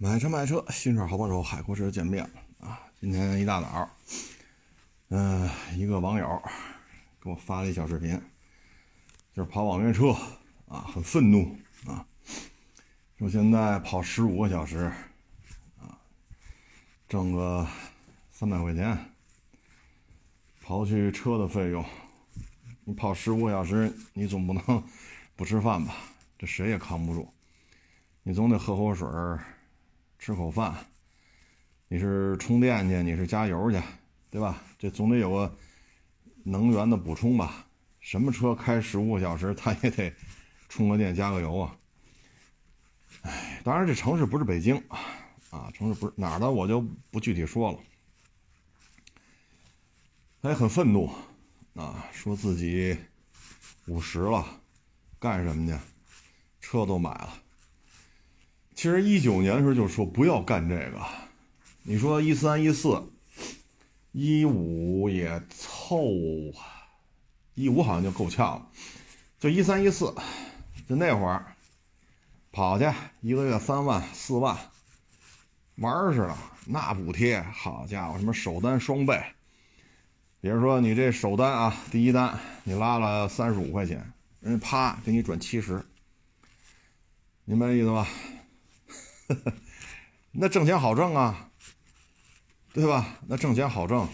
买车卖车，新车好帮手，海阔车见面啊！今天一大早，嗯、一个网友给我发了一小视频，就是跑网约车啊，很愤怒啊，说现在跑十五个小时啊，挣个三百块钱，刨去车的费用，你跑十五个小时，你总不能 不吃饭吧？这谁也扛不住，你总得喝口水。吃口饭，你是充电去，你是加油去，对吧？这总得有个能源的补充吧？什么车开十五个小时，它也得充个电加个油啊！哎，当然这城市不是北京啊，城市不是哪儿的，我就不具体说了。他也很愤怒啊，说自己五十了，干什么去？车都买了。其实一九年的时候就说不要干这个，你说一三一四，一五也凑，一五好像就够呛了，就一三一四，就那会儿跑去一个月三万四万，玩似的，那补贴好家伙，什么首单双倍，比如说你这首单啊，第一单你拉了三十五块钱，人家啪给你转七十，明白这意思吧？那挣钱好挣啊，对吧？那挣钱好挣，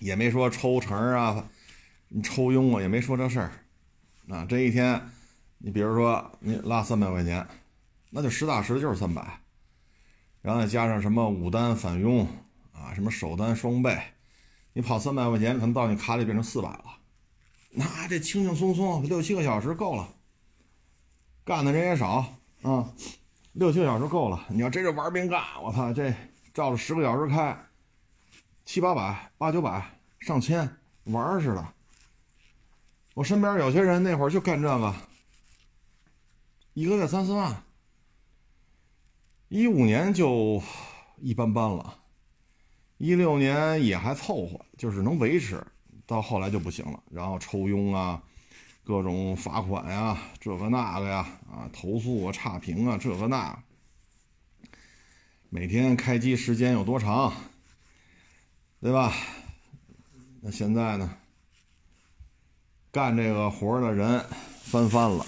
也没说抽成啊，你抽佣啊，也没说这事儿。啊，这一天，你比如说你拉三百块钱，那就实打实的就是三百，然后再加上什么五单返佣啊，什么首单双倍，你跑三百块钱，可能到你卡里变成四百了。那这轻轻松松六七个小时够了，干的人也少啊。六七个小时够了，你要真是玩命干，我操，这照着十个小时开，七八百、八九百、上千，玩似的。我身边有些人那会儿就干这个，一个月三四万。一五年就一般般了，一六年也还凑合，就是能维持，到后来就不行了，然后抽佣啊。各种罚款呀，这个那个呀，啊，投诉啊，差评啊，这个那，每天开机时间有多长，对吧？那现在呢，干这个活的人翻番了，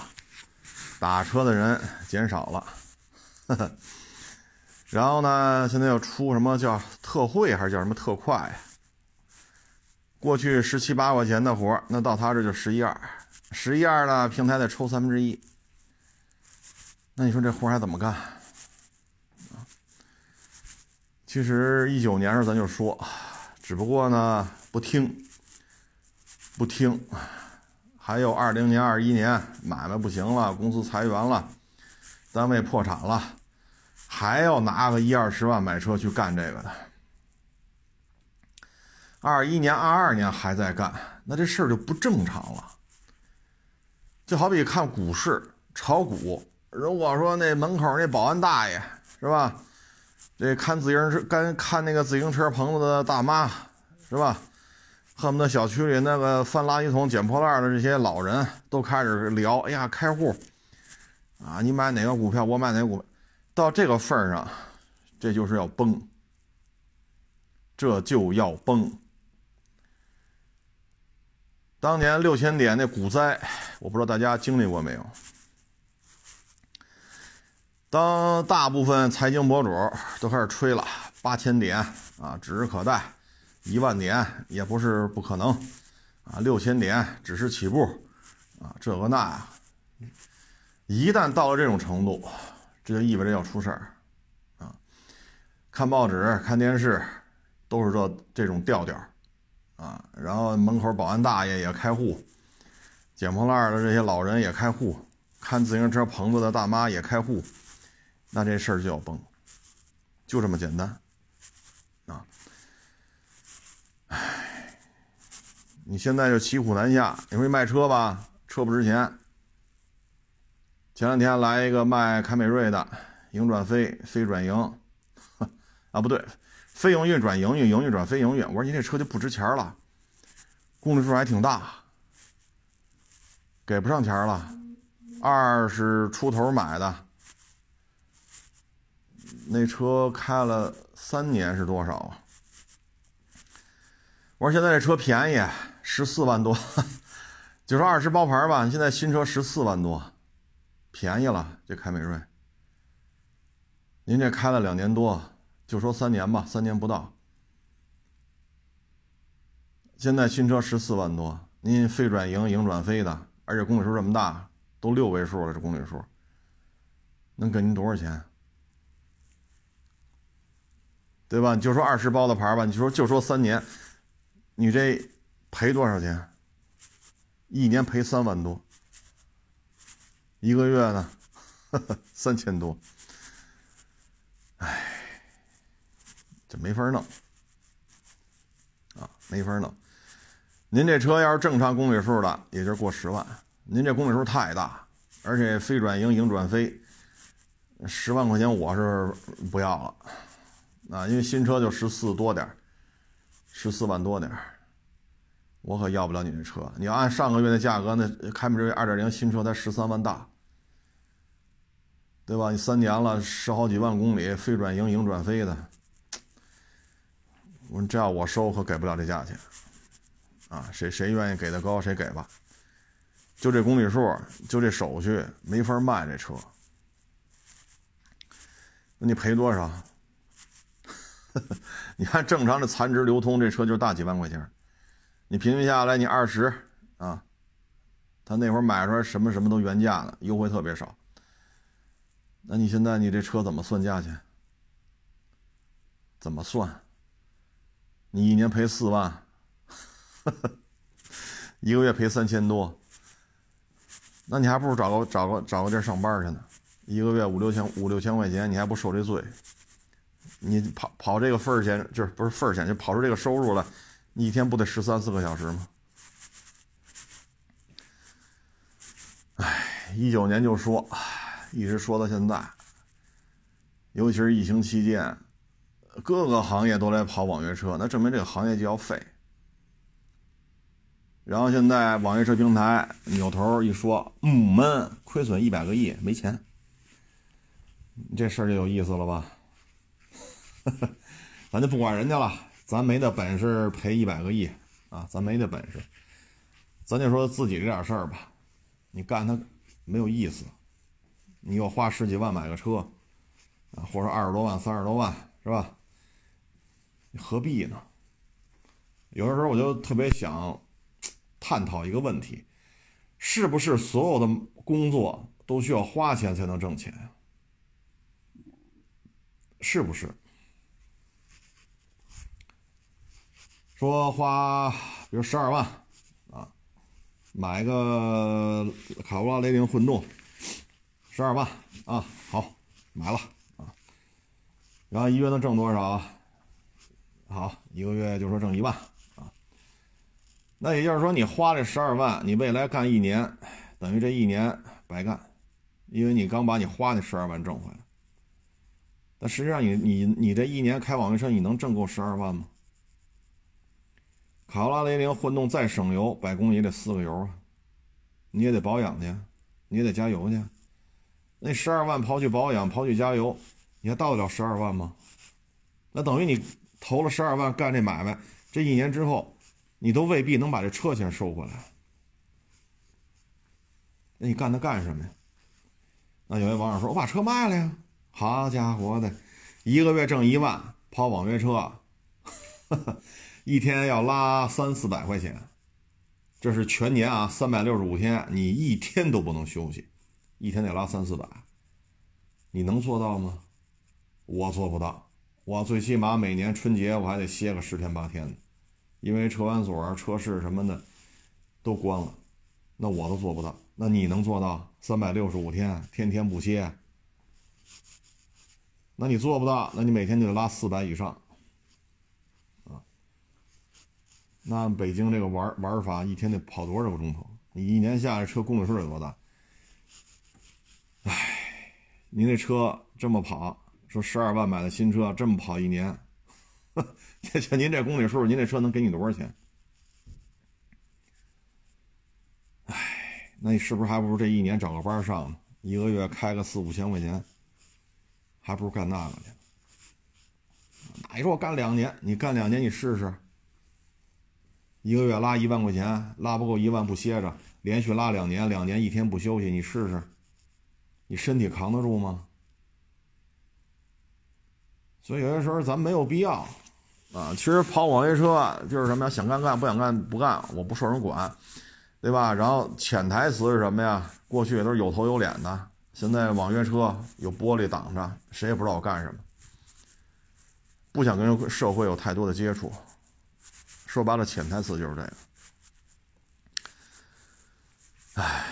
打车的人减少了，呵呵。然后呢，现在又出什么叫特惠还是叫什么特快？过去十七八块钱的活，那到他这就十一二。十一二呢，平台得抽三分之一，那你说这活还怎么干？其实一九年时咱就说，只不过呢不听，不听。还有二零年、二一年买卖不行了，公司裁员了，单位破产了，还要拿个一二十万买车去干这个的。二一年、二二年还在干，那这事儿就不正常了。就好比看股市炒股，如果说那门口那保安大爷是吧？这看自行车、跟看那个自行车棚子的大妈是吧？恨不得小区里那个翻垃圾桶、捡破烂的这些老人都开始聊：“哎呀，开户啊，你买哪个股票，我买哪个股票。”到这个份儿上，这就是要崩，这就要崩。当年六千点那股灾，我不知道大家经历过没有。当大部分财经博主都开始吹了八千点啊指日可待，一万点也不是不可能啊，六千点只是起步啊，这个那，一旦到了这种程度，这就意味着要出事儿啊。看报纸、看电视都是这这种调调。啊，然后门口保安大爷也开户，捡破烂的这些老人也开户，看自行车棚子的大妈也开户，那这事儿就要崩，就这么简单，啊，唉，你现在就骑虎难下。你说卖车吧，车不值钱。前两天来一个卖凯美瑞的，营转非，非转营，啊不对。非营运转营运，营运转非营运。我说你这车就不值钱了，公里数还挺大，给不上钱了，二十出头买的，那车开了三年是多少啊？我说现在这车便宜，十四万多，就说二十包牌吧。现在新车十四万多，便宜了。这凯美瑞，您这开了两年多，就说三年吧，三年不到。现在新车十四万多，您非转营、营转非的，而且公里数这么大，都六位数了，这公里数，能给您多少钱？对吧？就说二十包的牌吧，你说就说三年。你这赔多少钱？一年赔三万多，一个月呢，三千多。哎，这没法弄啊，没法弄。您这车要是正常公里数的，也就过十万。您这公里数太大，而且非转盈，盈转非，十万块钱我是不要了啊，因为新车就十四多点十四万多点我可要不了你这车。你要按上个月的价格，那凯美瑞二点零新车才十三万大，对吧？你三年了，十好几万公里，非转盈，盈转非的，我说这要我收可给不了这价钱，啊，谁谁愿意给的高谁给吧。就这公里数，就这手续，没法卖这车。那你赔多少？你看正常的残值流通，这车就大几万块钱。你平均下来，你二十啊，他那会儿买出来什么什么都原价的，优惠特别少。那你现在你这车怎么算价钱？怎么算？你一年赔四万，一个月赔三千多，那你还不如找个找个找个地儿上班去呢，一个月五六千五六千块钱，你还不受这罪？你跑跑这个份儿钱，就是不是份儿钱，就跑出这个收入来，你一天不得十三四个小时吗？哎，一九年就说，一直说到现在，尤其是疫情期间，各个行业都来跑网约车，那证明这个行业就要废。然后现在网约车平台扭头一说，嗯，闷，亏损一百个亿，没钱，这事儿就有意思了吧？咱就不管人家了，咱没那本事赔一百个亿啊，咱没那本事，咱就说自己这点事儿吧。你干它没有意思，你又花十几万买个车啊，或者二十多万、三十多万，是吧？何必呢？有的时候我就特别想探讨一个问题：是不是所有的工作都需要花钱才能挣钱？是不是？说花，比如十二万，啊，买个卡罗拉雷凌混动，十二万啊，好，买了啊，然后一月能挣多少？好，一个月就说挣一万啊，那也就是说你花这十二万，你未来干一年，等于这一年白干，因为你刚把你花那十二万挣回来，但实际上你你你这一年开网约车，你能挣够十二万吗？卡罗拉雷凌混动再省油，百公里也得四个油啊，你也得保养去，你也得加油去。那十二万刨去保养，刨去加油，你还到得了十二万吗？那等于你投了十二万干这买卖，这一年之后，你都未必能把这车钱收回来。那你干它干什么呀？那有位网友说：“我把车卖了呀！”好家伙的，一个月挣一万，跑网约车。一天要拉三四百块钱，这是全年啊，三百六十五天，你一天都不能休息，一天得拉三四百，你能做到吗？我做不到，我最起码每年春节我还得歇个十天八天的，因为车管所、车市什么的都关了，那我都做不到。那你能做到三百六十五天天天不歇？那你做不到，那你每天就得拉四百以上啊。那北京这个玩玩法，一天得跑多少个钟头？你一年下来车公里数有多大？唉，您那车这么跑，说十二万买的新车，这么跑一年，这这您这公里数，您这车能给你多少钱？唉，那你是不是还不如这一年找个班上呢？一个月开个四五千块钱，还不如干那个去。你说我干两年，你干两年你试试，一个月拉一万块钱，拉不够一万不歇着，连续拉两年，两年一天不休息，你试试，你身体扛得住吗？所以有些时候咱没有必要啊。其实跑网约车就是什么呀？想干干，不想干不干，我不受人管，对吧？然后潜台词是什么呀？过去都是有头有脸的，现在网约车有玻璃挡着，谁也不知道我干什么。不想跟社会有太多的接触，说白了，潜台词就是这个。唉，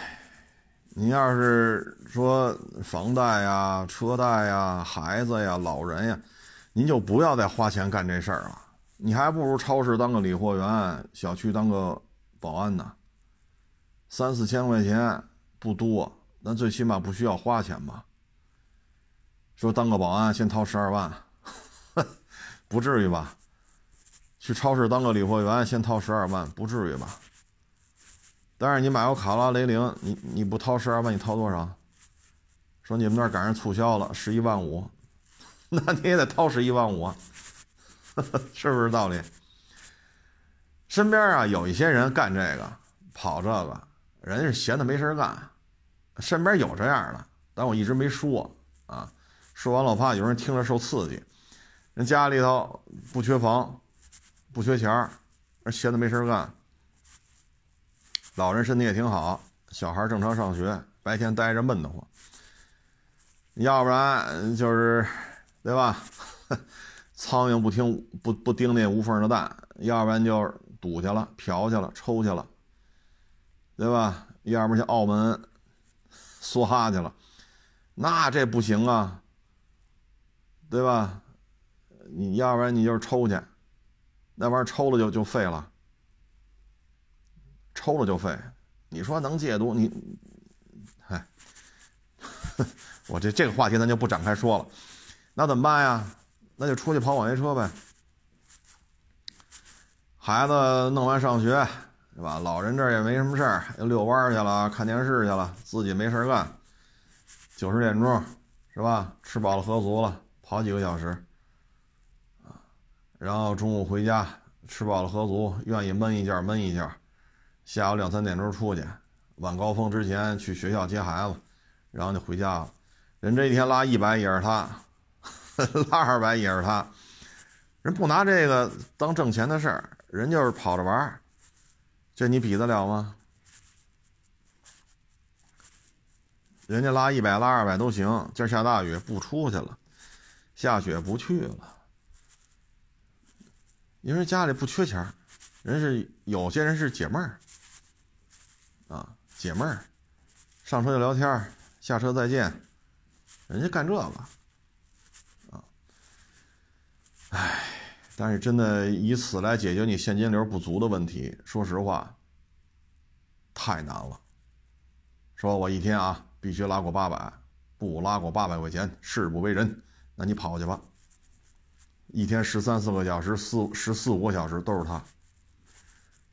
你要是说房贷呀、车贷呀、孩子呀、老人呀。您就不要再花钱干这事儿了，你还不如超市当个理货员，小区当个保安呢。三四千块钱不多，那最起码不需要花钱吧？说当个保安先掏十二万，不至于吧？去超市当个理货员先掏十二万，不至于吧？但是你买个卡拉雷凌，你你不掏十二万，你掏多少？说你们那儿赶上促销了，十一万五。那你也得掏十一万五啊，是不是道理？身边啊有一些人干这个，跑这个，人家是闲的没事干。身边有这样的，但我一直没说啊。说完了，我怕有人听着受刺激。人家里头不缺房，不缺钱儿，闲的没事干。老人身体也挺好，小孩正常上学，白天待着闷得慌。要不然就是。对吧？苍蝇不听不不叮那无缝的蛋，要不然就赌去了、嫖去了、抽去了，对吧？要不然去澳门梭哈去了，那这不行啊，对吧？你要不然你就是抽去，那玩意儿抽了就就废了，抽了就废。你说能戒毒？你，嗨，我这这个话题咱就不展开说了。那怎么办呀？那就出去跑网约车呗。孩子弄完上学，对吧？老人这也没什么事儿，又遛弯去了，看电视去了，自己没事干。九十点钟，是吧？吃饱了喝足了，跑几个小时，啊，然后中午回家，吃饱了喝足，愿意闷一觉闷一觉。下午两三点钟出去，晚高峰之前去学校接孩子，然后就回家了。人这一天拉一百也是他。拉二百也是他，人不拿这个当挣钱的事儿，人就是跑着玩儿，这你比得了吗？人家拉一百拉二百都行，今儿下大雨不出去了，下雪不去了，因为家里不缺钱人是有些人是解闷儿，啊解闷儿，上车就聊天下车再见，人家干这个。唉，但是真的以此来解决你现金流不足的问题，说实话，太难了。说我一天啊必须拉过八百，不拉过八百块钱誓不为人。那你跑去吧，一天十三四个小时，四十四五个小时都是他。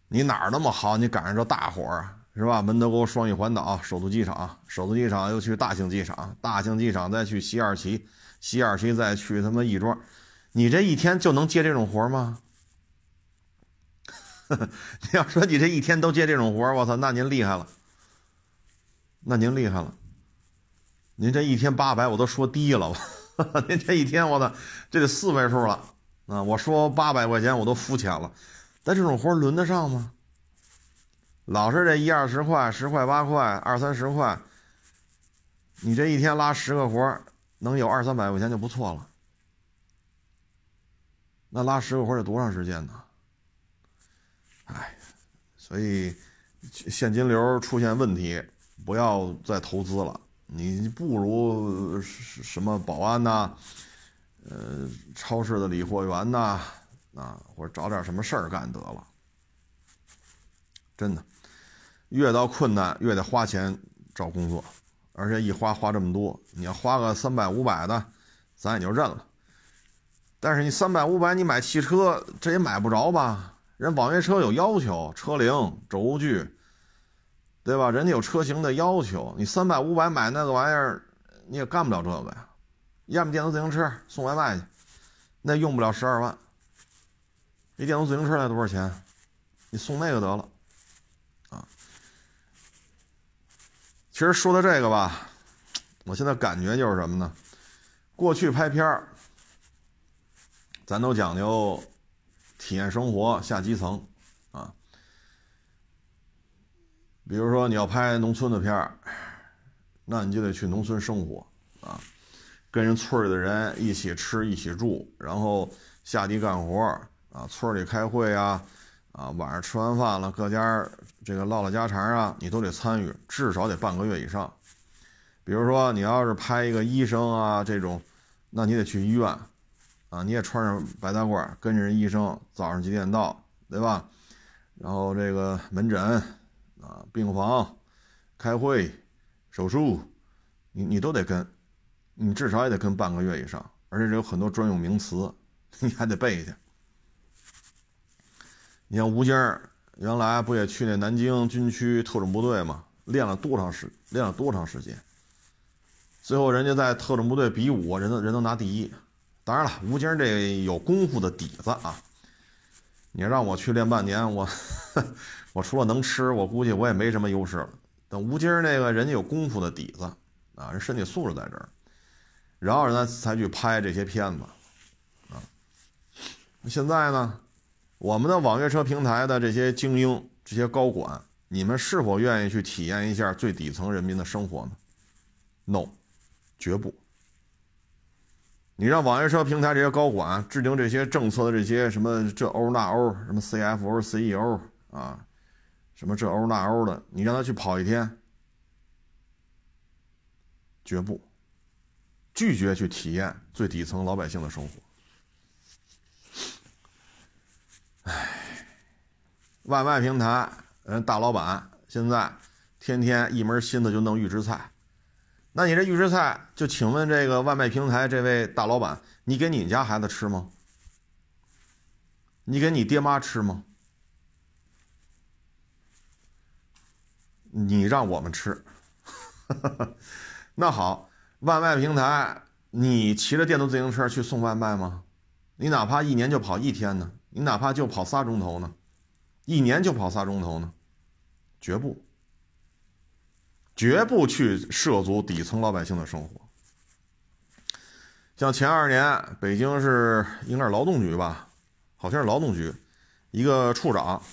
你哪儿那么好？你赶上这大活儿是吧？门头沟双翼环岛，首都机场，首都机场又去大兴机场，大兴机场再去西二旗，西二旗再去他妈亦庄。你这一天就能接这种活吗？你要说你这一天都接这种活我操，那您厉害了，那您厉害了。您这一天八百，我都说低了？您这一天，我操，这得四位数了啊！我说八百块钱，我都肤浅了。但这种活轮得上吗？老是这一二十块、十块八块、二三十块，你这一天拉十个活能有二三百块钱就不错了。那拉十个活得多长时间呢？哎，所以现金流出现问题，不要再投资了。你不如什么保安呐，呃，超市的理货员呐，啊，或者找点什么事儿干得了。真的，越到困难越得花钱找工作，而且一花花这么多，你要花个三百五百的，咱也就认了。但是你三百五百，你买汽车这也买不着吧？人网约车有要求，车龄、轴距，对吧？人家有车型的要求。你三百五百买那个玩意儿，你也干不了这个呀。要么电动自行车送外卖去，那用不了十二万。一电动自行车那多少钱？你送那个得了，啊。其实说到这个吧，我现在感觉就是什么呢？过去拍片儿，咱都讲究体验生活、下基层，啊。比如说你要拍农村的片儿，那你就得去农村生活，啊，跟人村里的人一起吃、一起住，然后下地干活，啊，村里开会啊，啊，晚上吃完饭了，各家这个唠唠家常啊，你都得参与，至少得半个月以上。比如说你要是拍一个医生啊这种，那你得去医院，啊，你也穿上白大褂，跟着人医生，早上几点到，对吧？然后这个门诊，啊，病房，开会，手术，你你都得跟，你至少也得跟半个月以上，而且这有很多专用名词，你还得背去。你像吴京儿原来不也去那南京军区特种部队吗？练了多长时练了多长时间？最后人家在特种部队比武，人都人都拿第一。当然了，吴京这有功夫的底子啊。你让我去练半年，我 我除了能吃，我估计我也没什么优势了。等吴京那个人家有功夫的底子啊，人身体素质在这儿，然后人才去拍这些片子啊。现在呢？我们的网约车平台的这些精英、这些高管，你们是否愿意去体验一下最底层人民的生活呢？No，绝不。你让网约车平台这些高管制定这些政策的这些什么这欧那欧，什么 CFO、CEO 啊，什么这欧那欧的，你让他去跑一天，绝不，拒绝去体验最底层老百姓的生活。唉，外卖平台人大老板现在天天一门心思就弄预制菜，那你这预制菜，就请问这个外卖平台这位大老板，你给你家孩子吃吗？你给你爹妈吃吗？你让我们吃，那好，外卖平台，你骑着电动自行车去送外卖吗？你哪怕一年就跑一天呢？你哪怕就跑仨钟头呢，一年就跑仨钟头呢，绝不，绝不去涉足底层老百姓的生活。像前二年北京是应该是劳动局吧，好像是劳动局，一个处长，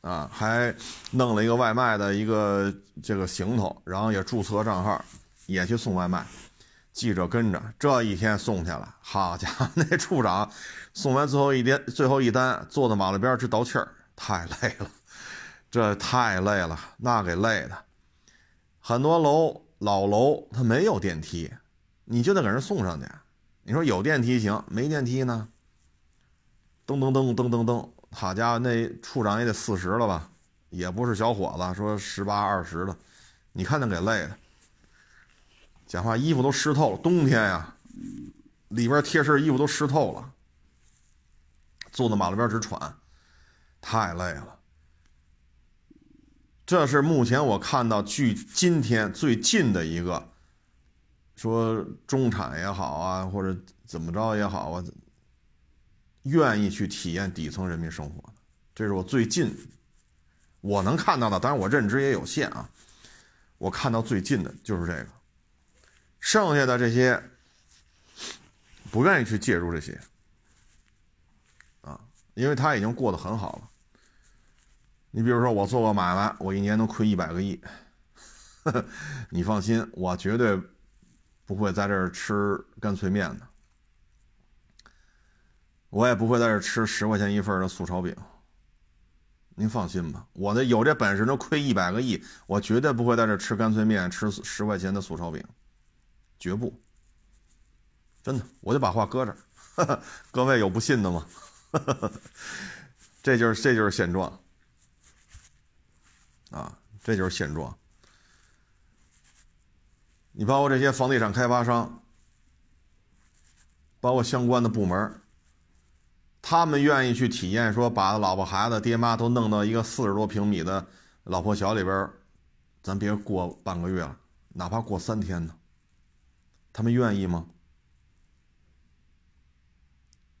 啊，还弄了一个外卖的一个这个行头，然后也注册账号，也去送外卖。记者跟着这一天送去了，好家伙，那处长送完最后一单，最后一单坐在马路边直倒气儿，太累了，这太累了，那给累的。很多楼老楼它没有电梯，你就得给人送上去。你说有电梯行，没电梯呢？噔噔噔噔噔噔，好家伙，那处长也得四十了吧？也不是小伙子，说十八二十的，你看他给累的。讲话衣服都湿透了，冬天呀，里边贴身衣服都湿透了，坐在马路边直喘，太累了。这是目前我看到距今天最近的一个，说中产也好啊，或者怎么着也好啊，愿意去体验底层人民生活的，这是我最近我能看到的，当然我认知也有限啊，我看到最近的就是这个。剩下的这些不愿意去介入这些啊，因为他已经过得很好了。你比如说，我做个买卖，我一年能亏一百个亿，你放心，我绝对不会在这儿吃干脆面的，我也不会在这儿吃十块钱一份的素炒饼。您放心吧，我的有这本事能亏一百个亿，我绝对不会在这儿吃干脆面，吃十块钱的素炒饼。绝不，真的，我就把话搁这儿，各位有不信的吗？这就是这就是现状啊，这就是现状。你包括这些房地产开发商，包括相关的部门，他们愿意去体验，说把老婆孩子、爹妈都弄到一个四十多平米的老破小里边，咱别过半个月了，哪怕过三天呢？他们愿意吗？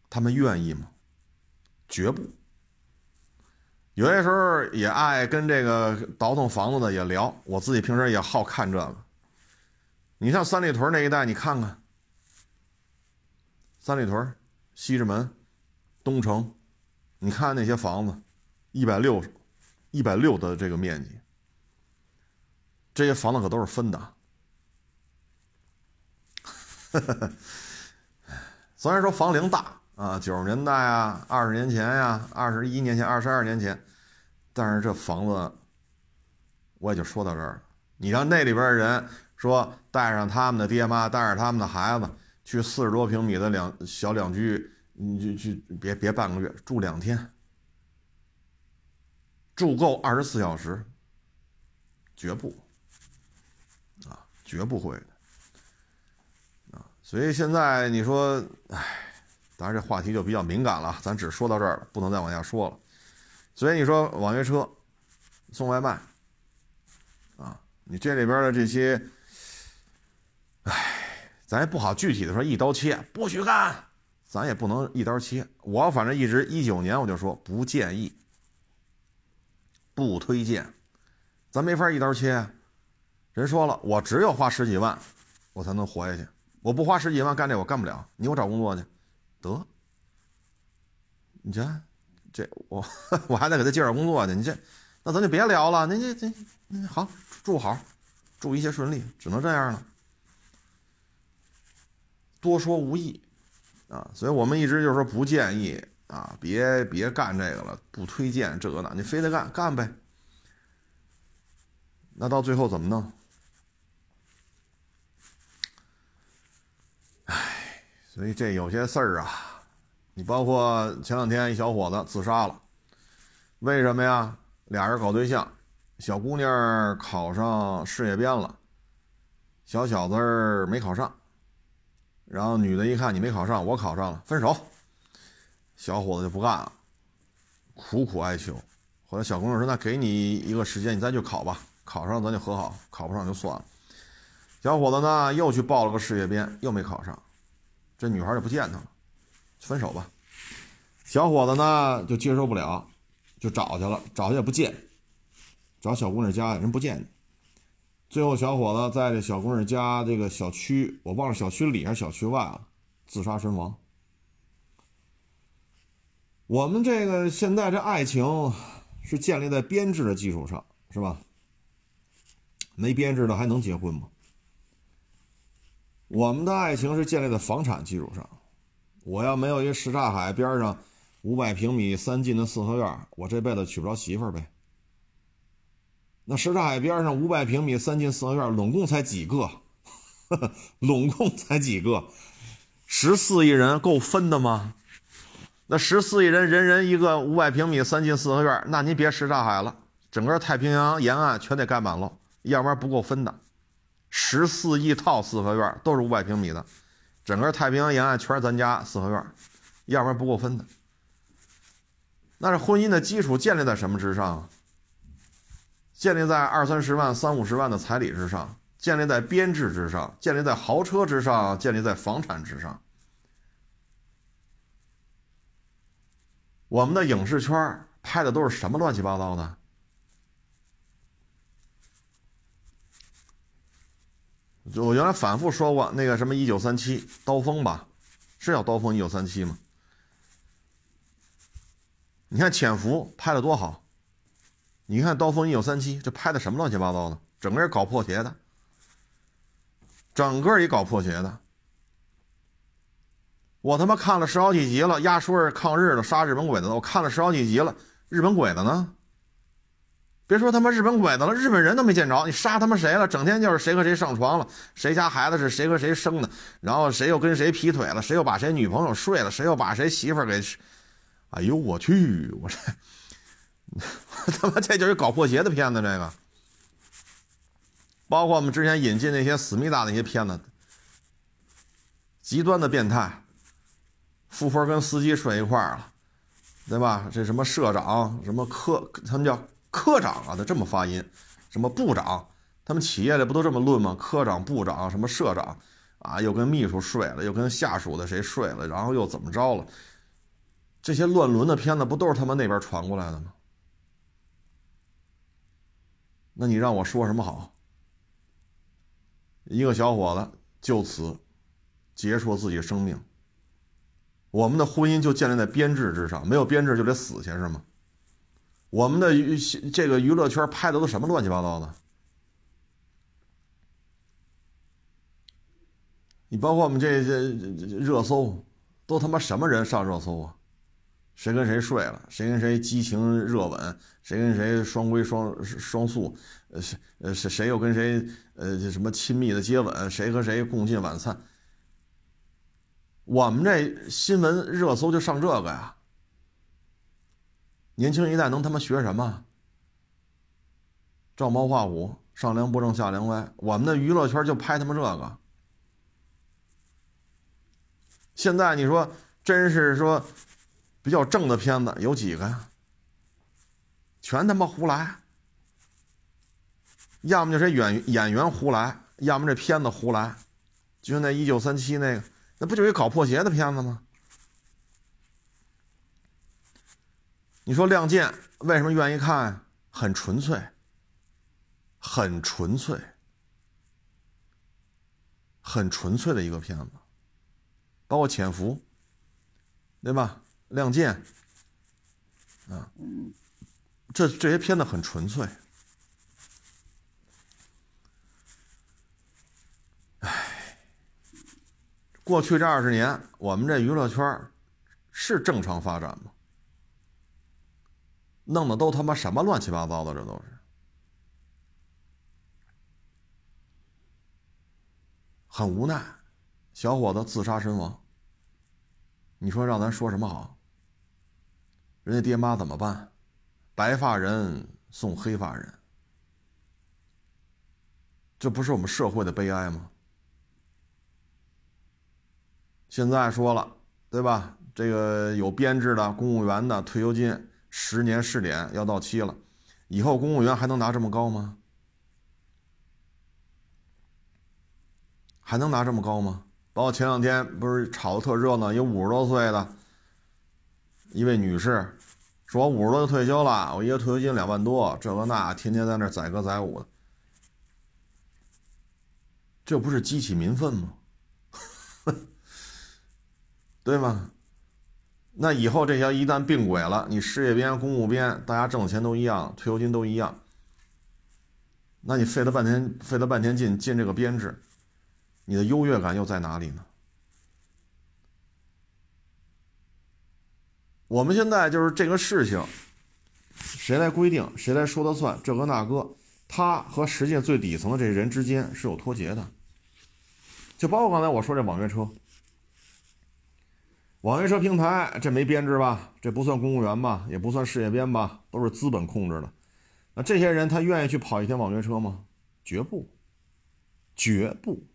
他们愿意吗？绝不。有些时候也爱跟这个倒腾房子的也聊，我自己平时也好看这个。你像三里屯那一带，你看看，三里屯、西直门、东城，你看那些房子，一百六、一百六的这个面积，这些房子可都是分的。虽然说房龄大啊，九十年代啊，二十年前呀，二十一年前、二十二年前，但是这房子，我也就说到这儿了。你让那里边的人说带上他们的爹妈，带着他们的孩子去四十多平米的两小两居，你就去别别半个月，住两天，住够二十四小时，绝不啊，绝不会的啊。所以现在你说，哎，当然这话题就比较敏感了，咱只说到这儿了，不能再往下说了。所以你说网约车送外卖，啊，你这里边的这些，哎，咱也不好具体的说一刀切，不许干，咱也不能一刀切。我反正一直一九年我就说不建议，不推荐，咱没法一刀切。人说了，我只有花十几万，我才能活下去。我不花十几万干这，我干不了。你给我找工作去，得。你这，这我 我还得给他介绍工作去。你这，那咱就别聊了。那这这，好，祝好，祝一切顺利，只能这样了。多说无益啊，所以我们一直就是说不建议啊，别别干这个了，不推荐这个那，你非得干干呗。那到最后怎么弄？所以这有些事儿啊，你包括前两天一小伙子自杀了，为什么呀？俩人搞对象，小姑娘考上事业编了，小小子没考上，然后女的一看你没考上，我考上了，分手。小伙子就不干了，苦苦哀求。后来小姑娘说：“那给你一个时间，你再去考吧，考上咱就和好，考不上就算了。”小伙子呢又去报了个事业编，又没考上。这女孩就不见他了，分手吧。小伙子呢就接受不了，就找去了，找去也不见，找小姑娘家人不见你。最后小伙子在这小姑娘家这个小区，我忘了小区里还是小区外了，自杀身亡。我们这个现在这爱情是建立在编制的基础上，是吧？没编制的还能结婚吗？我们的爱情是建立在房产基础上。我要没有一什刹海边上五百平米三进的四合院，我这辈子娶不着媳妇儿呗。那什刹海边上五百平米三进四合院，拢共才几个？拢共才几个？十四亿人够分的吗？那十四亿人人人一个五百平米三进四合院，那您别什刹海了，整个太平洋沿岸全得盖满了，要不然不够分的。十四亿套四合院都是五百平米的，整个太平洋沿岸全是咱家四合院，要不然不够分的。那是婚姻的基础建立在什么之上？建立在二三十万、三五十万的彩礼之上，建立在编制之上，建立在豪车之上，建立在房产之上。我们的影视圈拍的都是什么乱七八糟的？我原来反复说过那个什么一九三七刀锋吧，是叫刀锋一九三七吗？你看潜伏拍的多好，你看刀锋一九三七这拍的什么乱七八糟的，整个人搞破鞋的，整个一搞破鞋的。我他妈看了十好几集了，压缩抗日的杀日本鬼子的，我看了十好几集了，日本鬼子呢？别说他妈日本鬼子了，日本人都没见着。你杀他妈谁了？整天就是谁和谁上床了，谁家孩子是谁和谁生的，然后谁又跟谁劈腿了，谁又把谁女朋友睡了，谁又把谁媳妇给……哎呦我去！我这他妈这就是搞破鞋的片子。这个，包括我们之前引进那些思密达那些片子，极端的变态，富婆跟司机睡一块儿了，对吧？这什么社长，什么科，他们叫。科长啊，他这么发音，什么部长？他们企业里不都这么论吗？科长、部长、什么社长，啊，又跟秘书睡了，又跟下属的谁睡了，然后又怎么着了？这些乱伦的片子不都是他们那边传过来的吗？那你让我说什么好？一个小伙子就此结束自己生命。我们的婚姻就建立在编制之上，没有编制就得死去是吗？我们的娱这个娱乐圈拍的都什么乱七八糟的？你包括我们这些热搜，都他妈什么人上热搜啊？谁跟谁睡了？谁跟谁激情热吻？谁跟谁双归双双宿？呃，谁呃谁谁又跟谁呃什么亲密的接吻？谁和谁共进晚餐？我们这新闻热搜就上这个呀？年轻一代能他妈学什么？照猫画虎，上梁不正下梁歪。我们的娱乐圈就拍他妈这个。现在你说真是说比较正的片子有几个呀？全他妈胡来，要么就是演演员胡来，要么这片子胡来，就像那一九三七那个。那不就是一搞破鞋的片子吗？你说《亮剑》为什么愿意看？很纯粹，很纯粹，很纯粹的一个片子，包括《潜伏》，对吧？《亮剑》啊，这这些片子很纯粹。过去这二十年，我们这娱乐圈是正常发展吗？弄的都他妈什么乱七八糟的，这都是很无奈。小伙子自杀身亡，你说让咱说什么好？人家爹妈怎么办？白发人送黑发人，这不是我们社会的悲哀吗？现在说了，对吧？这个有编制的公务员的退休金十年试点要到期了，以后公务员还能拿这么高吗？还能拿这么高吗？包括前两天不是炒的特热闹，有五十多岁的一位女士，说我五十多就退休了，我一个退休金两万多，这个那，天天在那载歌载舞的，这不是激起民愤吗？对吗？那以后这些一旦并轨了，你事业编、公务编，大家挣的钱都一样，退休金都一样，那你费了半天，费了半天劲进这个编制，你的优越感又在哪里呢？我们现在就是这个事情，谁来规定，谁来说的算，这个那个，他和实际最底层的这人之间是有脱节的，就包括刚才我说这网约车。网约车平台这没编制吧？这不算公务员吧？也不算事业编吧？都是资本控制的。那这些人他愿意去跑一天网约车吗？绝不，绝不。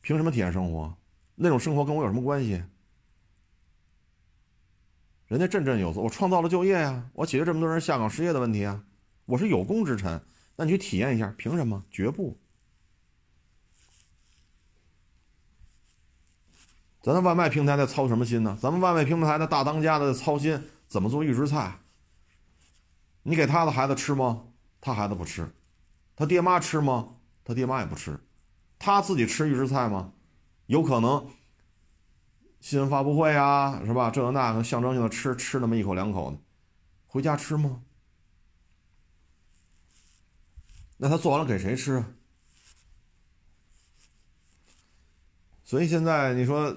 凭什么体验生活？那种生活跟我有什么关系？人家振振有词，我创造了就业呀，我解决这么多人下岗失业的问题啊，我是有功之臣。那你去体验一下，凭什么？绝不。咱的外卖平台在操什么心呢？咱们外卖平台的大当家的操心怎么做预制菜？你给他的孩子吃吗？他孩子不吃。他爹妈吃吗？他爹妈也不吃。他自己吃预制菜吗？有可能新闻发布会啊，是吧？这个那个象征性的吃吃那么一口两口的，回家吃吗？那他做完了给谁吃啊？所以现在你说。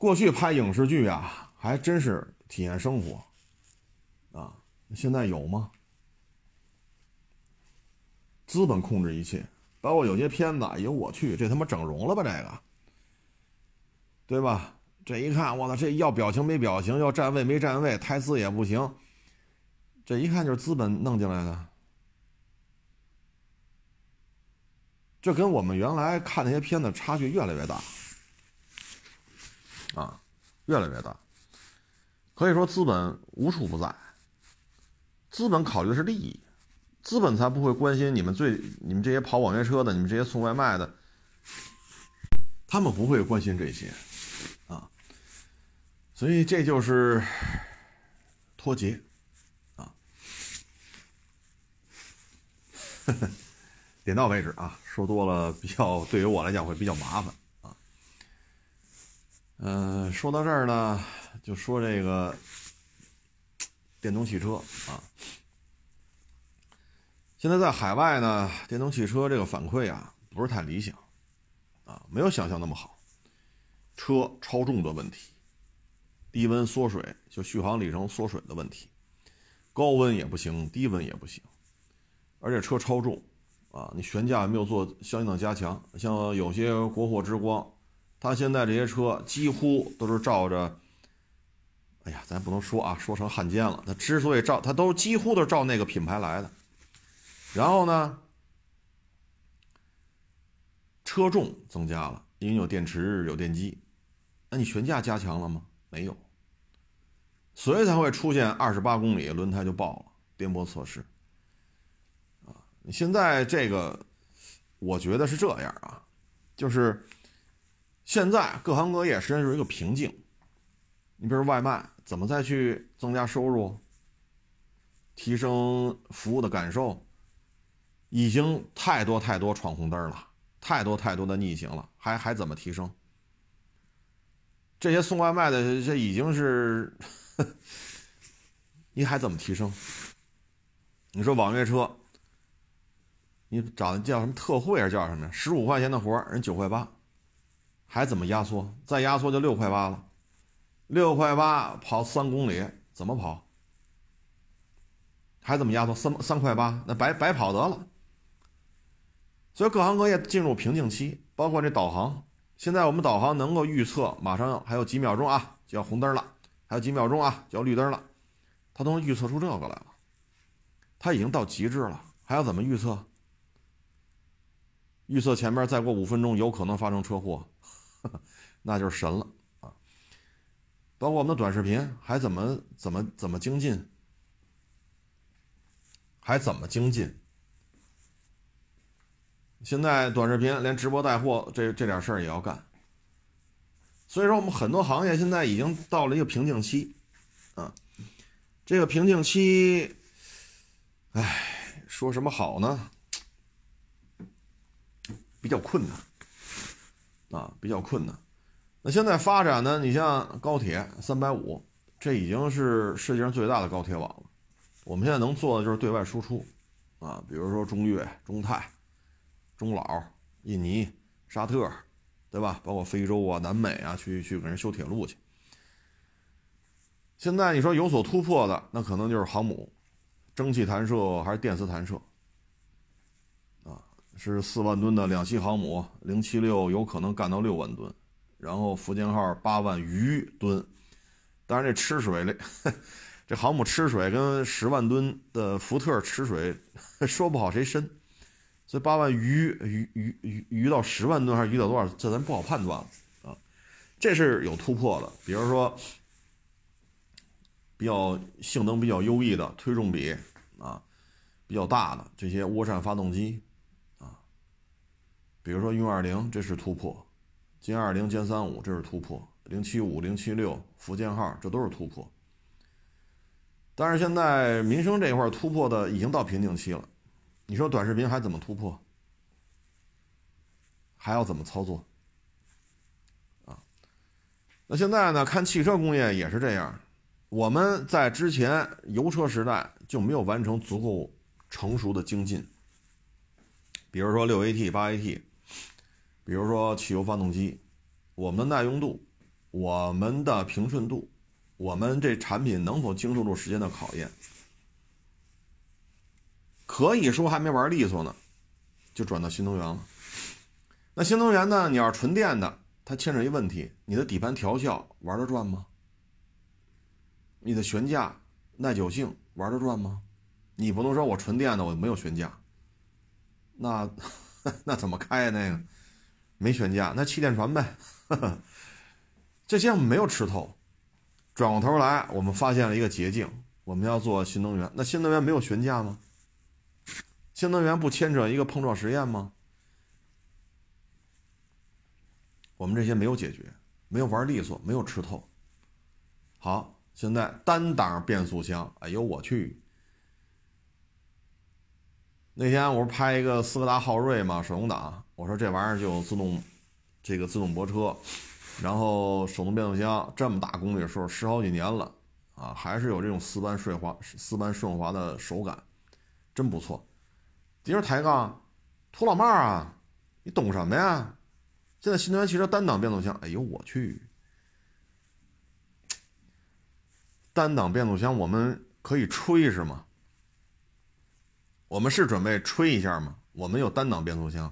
过去拍影视剧啊，还真是体验生活，啊，现在有吗？资本控制一切，包括有些片子，哎呦我去，这他妈整容了吧？这个，对吧？这一看，我操，这要表情没表情，要站位没站位，台词也不行，这一看就是资本弄进来的，这跟我们原来看那些片子差距越来越大。啊，越来越大。可以说资本无处不在。资本考虑的是利益，资本才不会关心你们最你们这些跑网约车的，你们这些送外卖的，他们不会关心这些。啊，所以这就是脱节啊。呵 呵点到为止啊，说多了比较对于我来讲会比较麻烦嗯，说到这儿呢，就说这个电动汽车啊。现在在海外呢，电动汽车这个反馈啊不是太理想啊，没有想象那么好。车超重的问题，低温缩水就续航里程缩水的问题，高温也不行，低温也不行，而且车超重。啊，你悬架没有做相应的加强，像有些国货之光，它现在这些车几乎都是照着，哎呀，咱不能说啊，说成汉奸了。它之所以照，它都几乎都是照那个品牌来的。然后呢，车重增加了，因为有电池有电机，那你悬架加强了吗？没有，所以才会出现二十八公里轮胎就爆了，颠簸测试。啊现在这个，我觉得是这样啊，就是现在各行各业实际上是一个瓶颈。你比如外卖，怎么再去增加收入、提升服务的感受？已经太多太多闯红灯了，太多太多的逆行了，还还怎么提升？这些送外卖的，这已经是，你还怎么提升？你说网约车？你找的叫什么特惠还是叫什么呀？十五块钱的活人九块八，还怎么压缩？再压缩就六块八了，六块八跑三公里怎么跑？还怎么压缩？三三块八那白白跑得了。所以各行各业进入瓶颈期，包括这导航。现在我们导航能够预测，马上还有几秒钟啊就要红灯了，还有几秒钟啊就要绿灯了，它都能预测出这个来了。它已经到极致了，还要怎么预测？预测前面再过五分钟有可能发生车祸，那就是神了啊！包括我们的短视频还怎么怎么怎么精进，还怎么精进？现在短视频连直播带货这这点事儿也要干，所以说我们很多行业现在已经到了一个瓶颈期啊！这个瓶颈期，哎，说什么好呢？比较困难，啊，比较困难。那现在发展呢？你像高铁三百五，这已经是世界上最大的高铁网了。我们现在能做的就是对外输出，啊，比如说中越、中泰、中老、印尼、沙特，对吧？包括非洲啊、南美啊，去去给人修铁路去。现在你说有所突破的，那可能就是航母，蒸汽弹射还是电磁弹射？啊是四万吨的两栖航母零七六，有可能干到六万吨，然后福建号八万余吨。当然，这吃水嘞，这航母吃水跟十万吨的福特吃水 说不好谁深，所以八万余余余余余到十万吨还是余到多少，这咱不好判断了啊。这是有突破的，比如说比较性能比较优异的推重比啊比较大的这些涡扇发动机啊。比如说运二零，这是突破；歼二零、歼三五，这是突破；零七五、零七六、福建号，这都是突破。但是现在民生这块突破的已经到瓶颈期了，你说短视频还怎么突破？还要怎么操作？啊？那现在呢？看汽车工业也是这样，我们在之前油车时代就没有完成足够成熟的精进，比如说六 AT、八 AT。比如说汽油发动机，我们的耐用度，我们的平顺度，我们这产品能否经受住时间的考验？可以说还没玩利索呢，就转到新能源了。那新能源呢？你要是纯电的，它牵扯一问题：你的底盘调校玩得转吗？你的悬架耐久性玩得转吗？你不能说我纯电的我没有悬架，那 那怎么开那个？没悬架，那气垫船呗。这些我们没有吃透。转过头来，我们发现了一个捷径：我们要做新能源。那新能源没有悬架吗？新能源不牵扯一个碰撞实验吗？我们这些没有解决，没有玩利索，没有吃透。好，现在单档变速箱，哎呦我去！那天我不是拍一个斯柯达昊锐嘛，手动挡，我说这玩意儿就自动，这个自动泊车，然后手动变速箱，这么大公里数，十好几年了，啊，还是有这种丝般顺滑、丝般顺滑的手感，真不错。敌人抬杠，土老帽啊，你懂什么呀？现在新能源汽车单档变速箱，哎呦我去！单档变速箱我们可以吹是吗？我们是准备吹一下吗？我们有单档变速箱，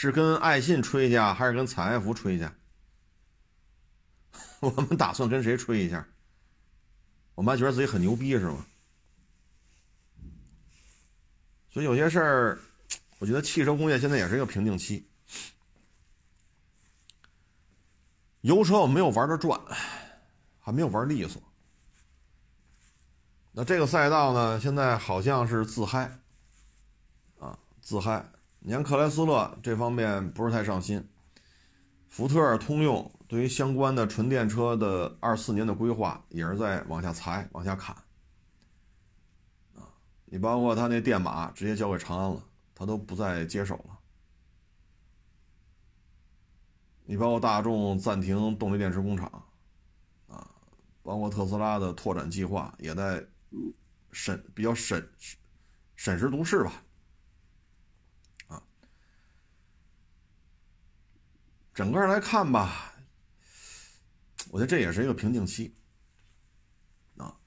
是跟爱信吹一下，还是跟采埃孚吹一下？我们打算跟谁吹一下？我们还觉得自己很牛逼是吗？所以有些事儿，我觉得汽车工业现在也是一个瓶颈期。油车我没有玩的转，还没有玩利索。那这个赛道呢，现在好像是自嗨，啊，自嗨。你看克莱斯勒这方面不是太上心，福特、通用对于相关的纯电车的二四年的规划也是在往下裁、往下砍，你包括他那电马直接交给长安了，他都不再接手了。你包括大众暂停动力电池工厂，啊，包括特斯拉的拓展计划也在。审比较审审时度势吧，整个来看吧，我觉得这也是一个瓶颈期，啊，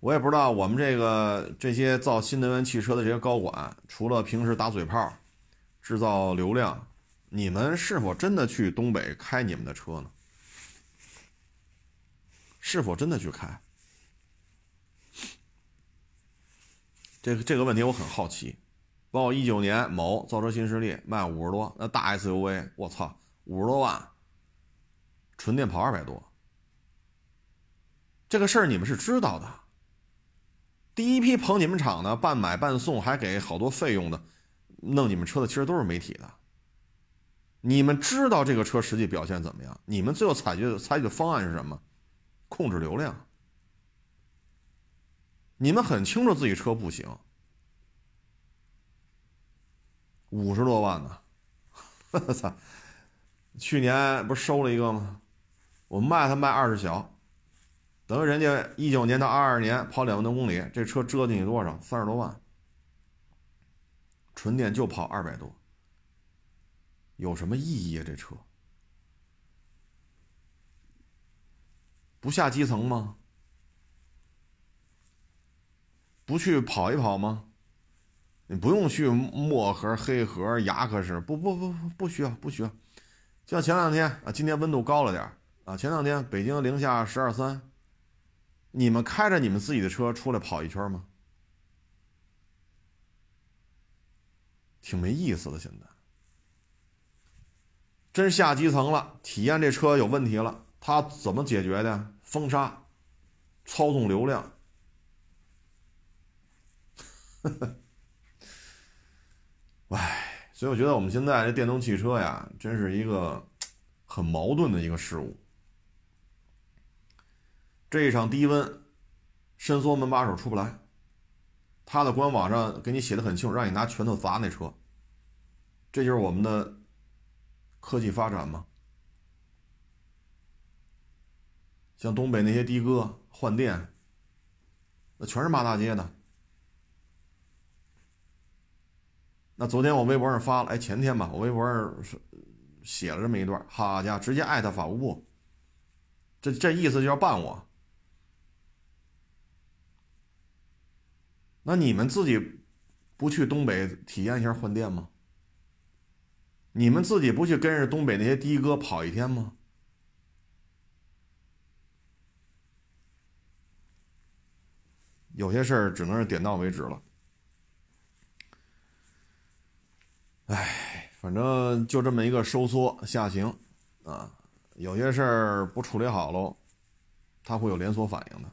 我也不知道我们这个这些造新能源汽车的这些高管，除了平时打嘴炮、制造流量，你们是否真的去东北开你们的车呢？是否真的去开？这个这个问题我很好奇，包括一九年某造车新势力卖五十多，那大 SUV，我操，五十多万，纯电跑二百多，这个事儿你们是知道的。第一批捧你们厂的，半买半送，还给好多费用的，弄你们车的其实都是媒体的。你们知道这个车实际表现怎么样？你们最后采取采取的方案是什么？控制流量。你们很清楚自己车不行，五十多万呢，我操！去年不是收了一个吗？我卖他卖二十小，等于人家一九年到二二年跑两万多公里，这车折进去多少？三十多万，纯电就跑二百多，有什么意义啊？这车不下基层吗？不去跑一跑吗？你不用去墨盒、黑盒、牙科室，不不不不需要，不需要。像前两天啊，今天温度高了点啊，前两天北京零下十二三，你们开着你们自己的车出来跑一圈吗？挺没意思的。现在真下基层了，体验这车有问题了，他怎么解决的？封杀，操纵流量。呵呵，唉，所以我觉得我们现在这电动汽车呀，真是一个很矛盾的一个事物。这一场低温，伸缩门把手出不来，他的官网上给你写的很清楚，让你拿拳头砸那车。这就是我们的科技发展吗？像东北那些的哥换电，那全是骂大街的。那昨天我微博上发了，哎，前天吧，我微博上是写了这么一段，好家伙，直接艾特法务部，这这意思就要办我。那你们自己不去东北体验一下换电吗？你们自己不去跟着东北那些的哥跑一天吗？有些事儿只能是点到为止了。唉，反正就这么一个收缩下行，啊，有些事儿不处理好喽，它会有连锁反应的，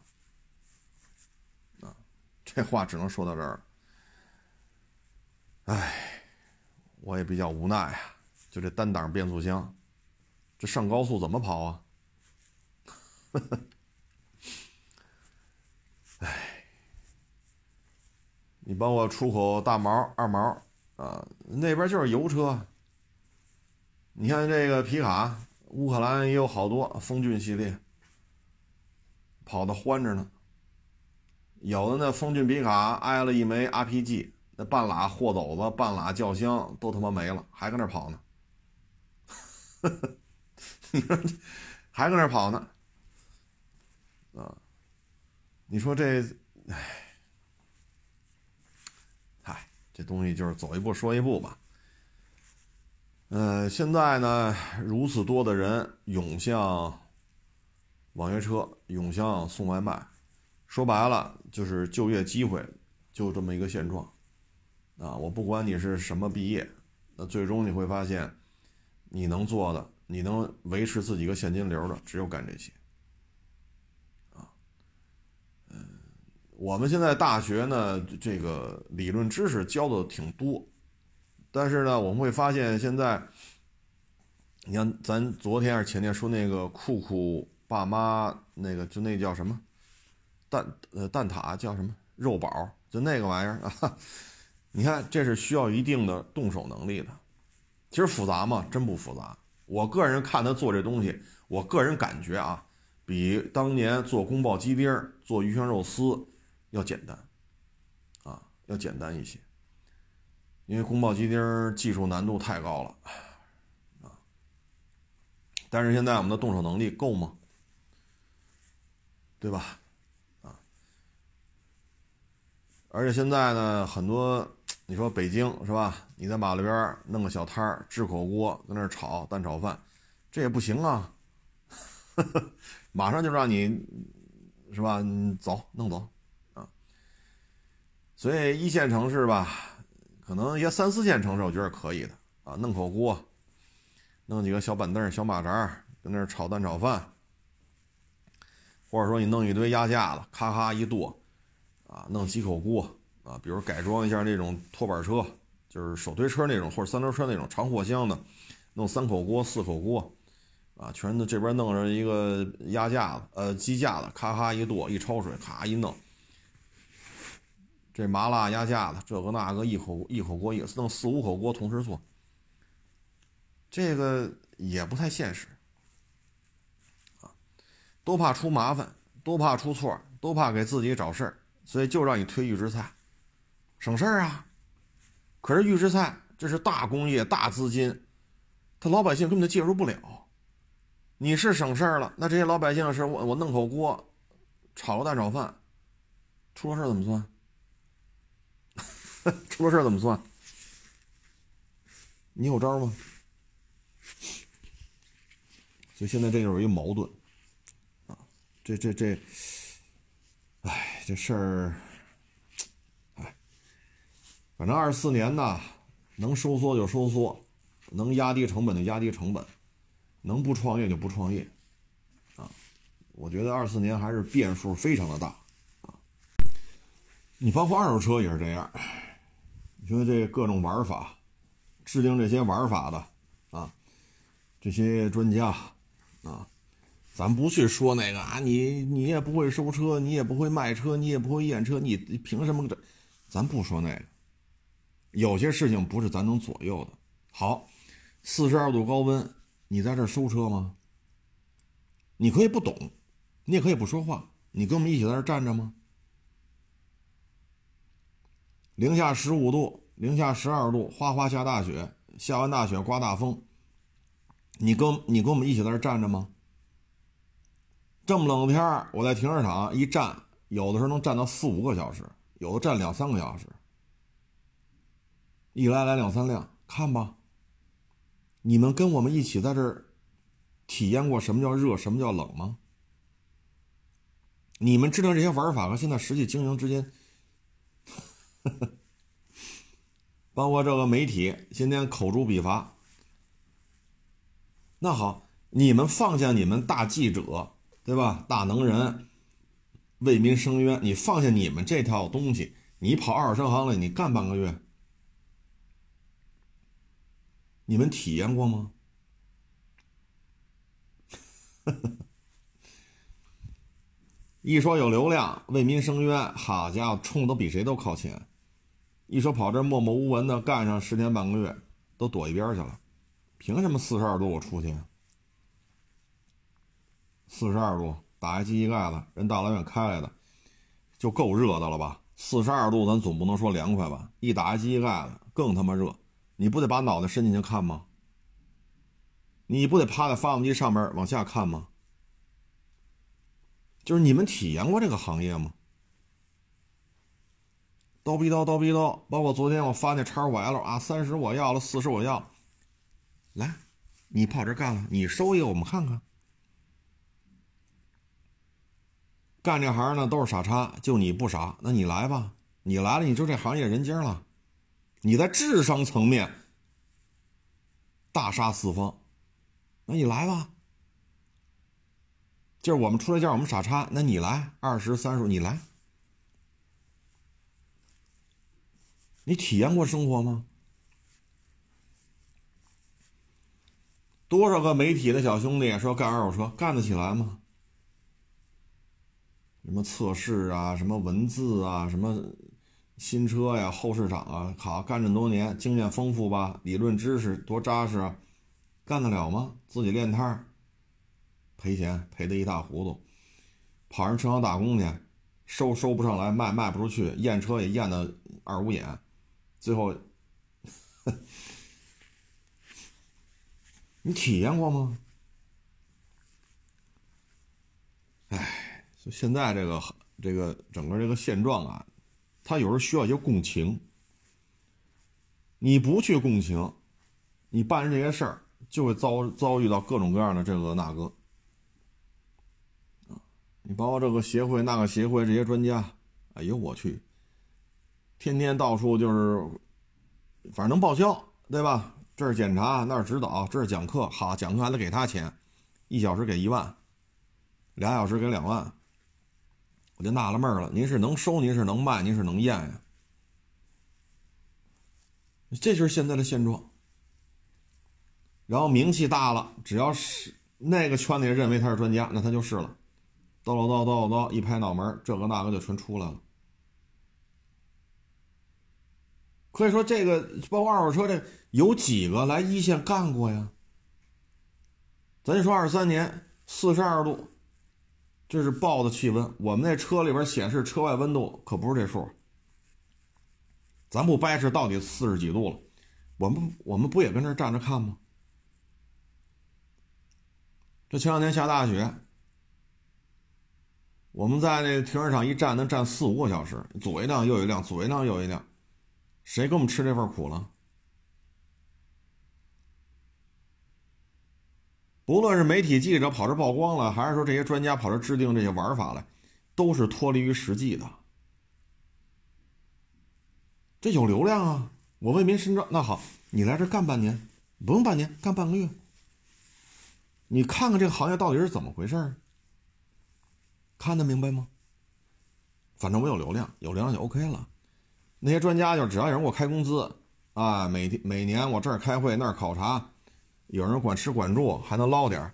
啊，这话只能说到这儿。唉，我也比较无奈啊，就这单档变速箱，这上高速怎么跑啊？哎，你帮我出口大毛、二毛啊，那边就是油车。你看这个皮卡，乌克兰也有好多风骏系列，跑的欢着呢。有的那风骏皮卡挨了一枚 RPG，那半拉货斗子、半拉轿厢都他妈没了，还搁那跑呢。你说还搁那跑呢？啊，你说这，哎，嗨，这东西就是走一步说一步吧。嗯，现在呢，如此多的人涌向网约车，涌向送外卖，说白了就是就业机会就这么一个现状。啊，我不管你是什么毕业，那最终你会发现，你能做的，你能维持自己一个现金流的，只有干这些。啊，嗯，我们现在大学呢，这个理论知识教的挺多。但是呢，我们会发现现在，你看咱昨天还是前天说那个酷酷爸妈那个，就那叫什么蛋呃蛋挞叫什么肉宝，就那个玩意儿啊。你看这是需要一定的动手能力的。其实复杂吗？真不复杂。我个人看他做这东西，我个人感觉啊，比当年做宫保鸡丁、做鱼香肉丝要简单啊，要简单一些。因为宫保鸡丁技术难度太高了，啊！但是现在我们的动手能力够吗？对吧？啊！而且现在呢，很多你说北京是吧？你在马路边弄个小摊儿支火锅，在那儿炒蛋炒饭，这也不行啊！马上就让你是吧？你走，弄走！所以一线城市吧。可能一些三四线城市，我觉得可以的啊，弄口锅，弄几个小板凳、小马扎，跟那儿炒蛋炒饭，或者说你弄一堆鸭架子，咔咔一剁，啊，弄几口锅啊，比如改装一下那种拖板车，就是手推车那种，或者三轮车那种长货箱的，弄三口锅、四口锅，啊，全都这边弄上一个鸭架子，呃，鸡架子，咔咔一剁，一焯水，咔一弄。这麻辣鸭架子，这个那个，一口一口锅一弄四五口锅同时做，这个也不太现实啊，都怕出麻烦，都怕出错，都怕给自己找事儿，所以就让你推预制菜，省事儿啊。可是预制菜这是大工业大资金，他老百姓根本就介入不了。你是省事儿了，那这些老百姓是我我弄口锅，炒个蛋炒饭，出了事儿怎么算？出了事怎么算？你有招吗？所以现在这就是一矛盾啊！这这这，哎，这事儿，哎，反正二四年呢，能收缩就收缩，能压低成本就压低成本，能不创业就不创业啊！我觉得二四年还是变数非常的大啊！你包括二手车也是这样。你说这各种玩法，制定这些玩法的啊，这些专家啊，咱不去说那个啊，你你也不会收车，你也不会卖车，你也不会验车，你凭什么这？咱不说那个，有些事情不是咱能左右的。好，四十二度高温，你在这收车吗？你可以不懂，你也可以不说话，你跟我们一起在这站着吗？零下十五度，零下十二度，哗哗下大雪，下完大雪刮大风。你跟你跟我们一起在这站着吗？这么冷的天，我在停车场一站，有的时候能站到四五个小时，有的站两三个小时，一来来两三辆，看吧。你们跟我们一起在这儿体验过什么叫热，什么叫冷吗？你们知道这些玩法和现在实际经营之间？包括这个媒体今天口诛笔伐。那好，你们放下你们大记者，对吧？大能人，为民伸冤。你放下你们这套东西，你跑二手车行里，你干半个月，你们体验过吗？一说有流量，为民生冤，好家伙，冲的比谁都靠前。一说跑这默默无闻的干上十天半个月，都躲一边去了。凭什么四十二度我出去？四十二度打一机器盖子，人大老远开来的，就够热的了吧？四十二度咱总不能说凉快吧？一打一机器盖子更他妈热，你不得把脑袋伸进去看吗？你不得趴在发动机上面往下看吗？就是你们体验过这个行业吗？叨逼叨叨逼叨，包括昨天我发那叉五 L 啊，三十我要了，四十我要，来，你跑这干了，你收一个我们看看。干这行呢都是傻叉，就你不傻，那你来吧，你来了你就这行业人精了，你在智商层面大杀四方，那你来吧。就是我们出来叫我们傻叉，那你来二十三十，你来，你体验过生活吗？多少个媒体的小兄弟说干二手车干得起来吗？什么测试啊，什么文字啊，什么新车呀，后市场啊，好干这么多年，经验丰富吧，理论知识多扎实啊，干得了吗？自己练摊儿。赔钱赔的一塌糊涂，跑人车行打工去，收收不上来，卖卖不出去，验车也验的二五眼，最后，你体验过吗？哎，就现在这个这个整个这个现状啊，他有时候需要一些共情，你不去共情，你办这些事儿就会遭遭遇到各种各样的这个那个。你包括这个协会、那个协会，这些专家，哎呦我去，天天到处就是，反正能报销，对吧？这儿检查，那儿指导，这儿讲课，好讲课还得给他钱，一小时给一万，俩小时给两万，我就纳了闷了，您是能收，您是能卖，您是能验呀？这就是现在的现状。然后名气大了，只要是那个圈子认为他是专家，那他就是了。叨叨叨叨叨，一拍脑门，这个那个就全出来了。可以说，这个包括二手车，这有几个来一线干过呀？咱就说二三年四十二度，这是报的气温。我们那车里边显示车外温度可不是这数。咱不掰扯到底四十几度了，我们我们不也跟这站着看吗？这前两天下大雪。我们在那停车场一站能站四五个小时，左一辆右一辆，左一辆右一辆，谁给我们吃这份苦了？不论是媒体记者跑这曝光了，还是说这些专家跑这制定这些玩法了，都是脱离于实际的。这有流量啊！我为民伸张，那好，你来这干半年，不用半年，干半个月，你看看这个行业到底是怎么回事看得明白吗？反正我有流量，有流量就 OK 了。那些专家就只要有人给我开工资，啊，每天每年我这儿开会那儿考察，有人管吃管住，还能捞点儿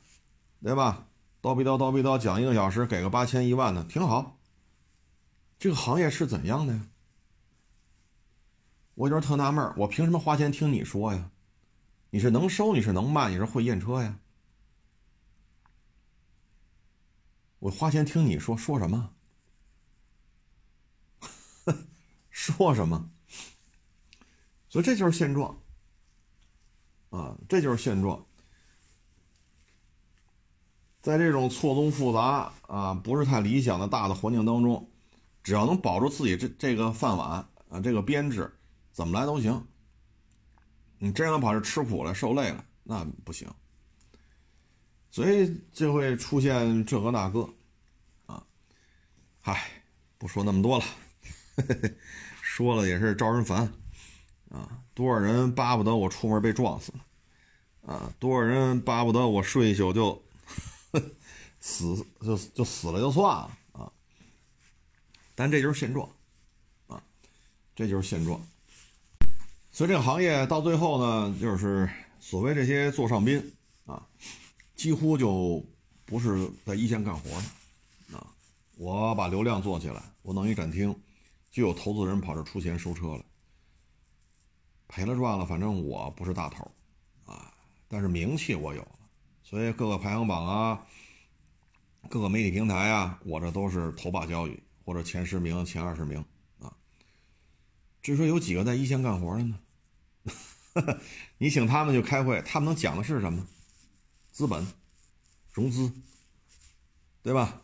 对吧？叨逼叨叨逼叨讲一个小时，给个八千一万的，挺好。这个行业是怎样的呀？我就是特纳闷我凭什么花钱听你说呀？你是能收，你是能卖，你是会验车呀？我花钱听你说说什么？说什么？所以这就是现状啊，这就是现状。在这种错综复杂啊、不是太理想的大的环境当中，只要能保住自己这这个饭碗啊，这个编制，怎么来都行。你真要跑这吃苦了、受累了，那不行。所以就会出现这个那个，啊，嗨，不说那么多了，说了也是招人烦，啊，多少人巴不得我出门被撞死，啊，多少人巴不得我睡一宿就 死就就死了就算了啊，但这就是现状，啊，这就是现状，所以这个行业到最后呢，就是所谓这些座上宾啊。几乎就不是在一线干活的，啊，我把流量做起来，我弄一展厅，就有投资人跑这出钱收车了，赔了赚了，反正我不是大头，啊，但是名气我有了，所以各个排行榜啊，各个媒体平台啊，我这都是头把交椅或者前十名、前二十名啊。至于说有几个在一线干活的呢？你请他们去开会，他们能讲的是什么？资本、融资，对吧？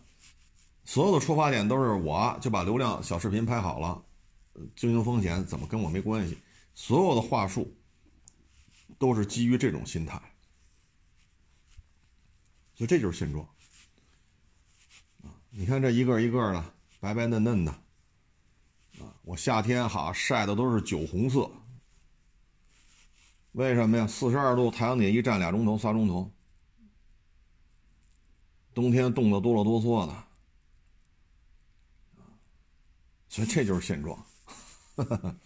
所有的出发点都是我就把流量小视频拍好了，经营风险怎么跟我没关系？所有的话术都是基于这种心态，所以这就是现状！你看这一个一个的白白嫩嫩的啊，我夏天哈晒的都是酒红色。为什么呀？四十二度，太阳底下一站俩钟头、仨钟头，冬天冻得哆啰哆嗦的，所以这就是现状。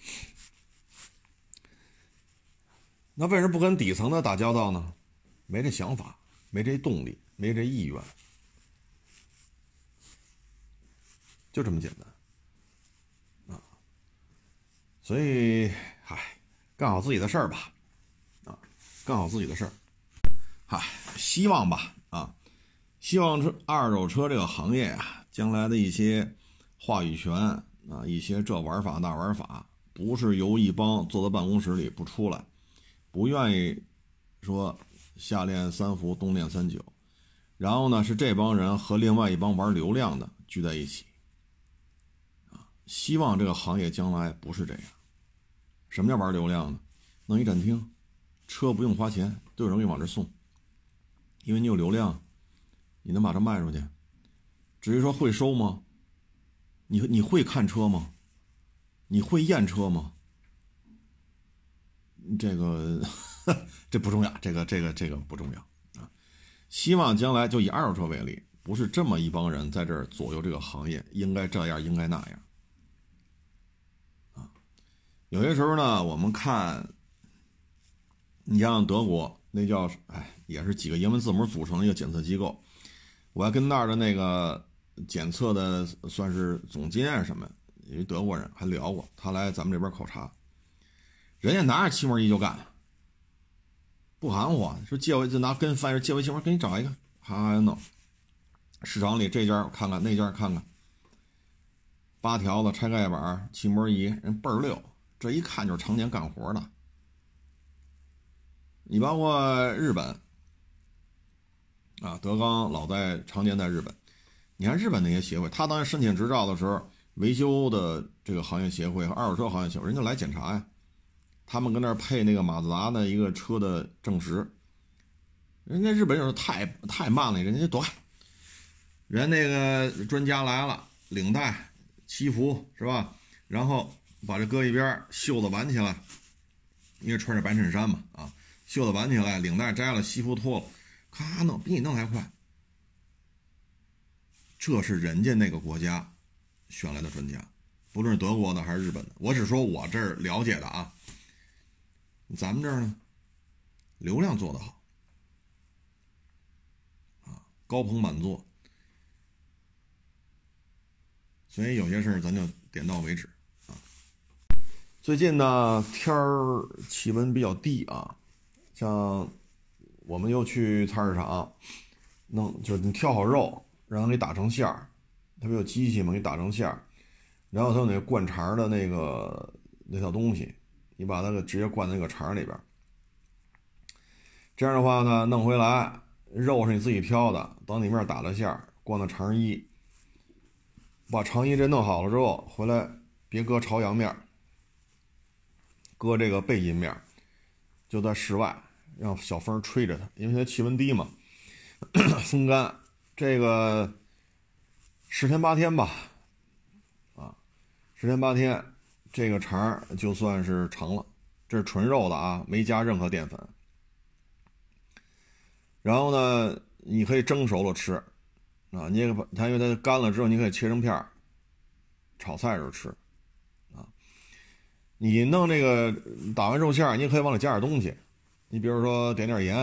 那为什么不跟底层的打交道呢？没这想法，没这动力，没这意愿，就这么简单啊！所以，嗨，干好自己的事儿吧。啊干好自己的事儿，嗨，希望吧，啊，希望车二手车这个行业啊，将来的一些话语权啊，一些这玩法那玩法，不是由一帮坐在办公室里不出来，不愿意说夏练三伏，冬练三九，然后呢是这帮人和另外一帮玩流量的聚在一起，啊，希望这个行业将来不是这样。什么叫玩流量呢？弄一展厅。车不用花钱，都有人给你往这送，因为你有流量，你能把它卖出去。至于说会收吗？你你会看车吗？你会验车吗？这个 这不重要，这个这个这个不重要啊。希望将来就以二手车为例，不是这么一帮人在这儿左右这个行业，应该这样，应该那样啊。有些时候呢，我们看。你像德国那叫哎，也是几个英文字母组成的一个检测机构，我还跟那儿的那个检测的算是总监什么，因为德国人还聊过，他来咱们这边考察，人家拿着气膜仪就干，不含糊，说借我就拿跟翻译借我气膜，给你找一个，哈弄，市场里这家看看那家看看，八条子拆盖板气膜仪人倍儿溜，这一看就是常年干活的。你包括日本啊，德刚老在常年在日本。你看日本那些协会，他当时申请执照的时候，维修的这个行业协会和二手车行业协会，人家来检查呀。他们跟那儿配那个马自达的一个车的证实，人家日本人太太慢了，人家躲。人那个专家来了，领带、西服是吧？然后把这搁一边，袖子挽起来，因为穿着白衬衫嘛啊。袖子挽起来，领带摘了，西服脱了，咔弄，比你弄还快。这是人家那个国家选来的专家，不论是德国的还是日本的。我只说我这儿了解的啊。咱们这儿呢，流量做得好，啊，高朋满座，所以有些事儿咱就点到为止啊。最近呢，天儿气温比较低啊。像我们又去菜市场弄，就是你挑好肉，然后给打成馅儿，它不有机器吗？给打成馅儿，然后它有那灌肠的那个那套东西，你把它给直接灌那个肠里边。这样的话呢，弄回来肉是你自己挑的，当里面打了馅儿，灌到肠衣，把肠衣这弄好了之后，回来别搁朝阳面，搁这个背阴面，就在室外。让小风吹着它，因为现在气温低嘛，风干。这个十天八天吧，啊，十天八天，这个肠就算是成了。这是纯肉的啊，没加任何淀粉。然后呢，你可以蒸熟了吃，啊，你也把它，因为它干了之后，你可以切成片儿，炒菜时候吃，啊，你弄这个打完肉馅儿，你可以往里加点东西。你比如说点点盐，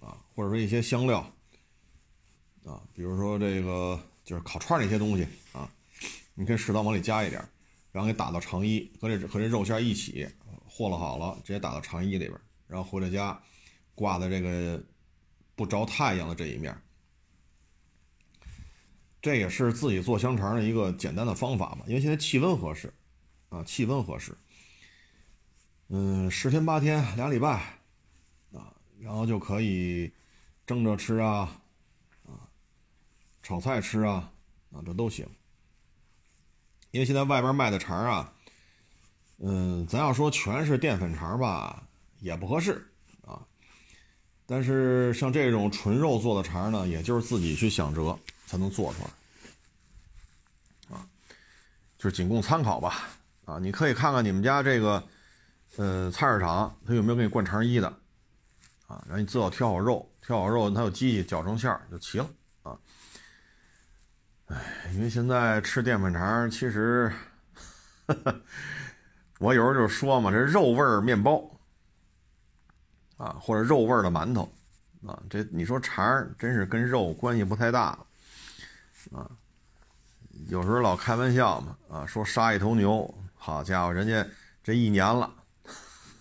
啊，或者说一些香料，啊，比如说这个就是烤串那些东西啊，你可以适当往里加一点，然后给打到肠衣，和这和这肉馅一起和了好了，直接打到肠衣里边，然后回到家挂在这个不着太阳的这一面。这也是自己做香肠的一个简单的方法嘛，因为现在气温合适，啊，气温合适，嗯，十天八天俩礼拜，啊，然后就可以蒸着吃，啊，炒菜吃啊，啊，这都行。因为现在外边卖的肠啊，嗯，咱要说全是淀粉肠吧，也不合适啊。但是像这种纯肉做的肠呢，也就是自己去想辙。才能做出来，啊，就是仅供参考吧，啊，你可以看看你们家这个，呃，菜市场他有没有给你灌肠衣的，啊，然后你自个挑好肉，挑好肉，它有机器搅成馅儿就齐了，哎，因为现在吃淀粉肠，其实，我有时候就说嘛，这肉味儿面包，啊，或者肉味儿的馒头，啊，这你说肠儿真是跟肉关系不太大。啊，有时候老开玩笑嘛，啊，说杀一头牛，好家伙，人家这一年了，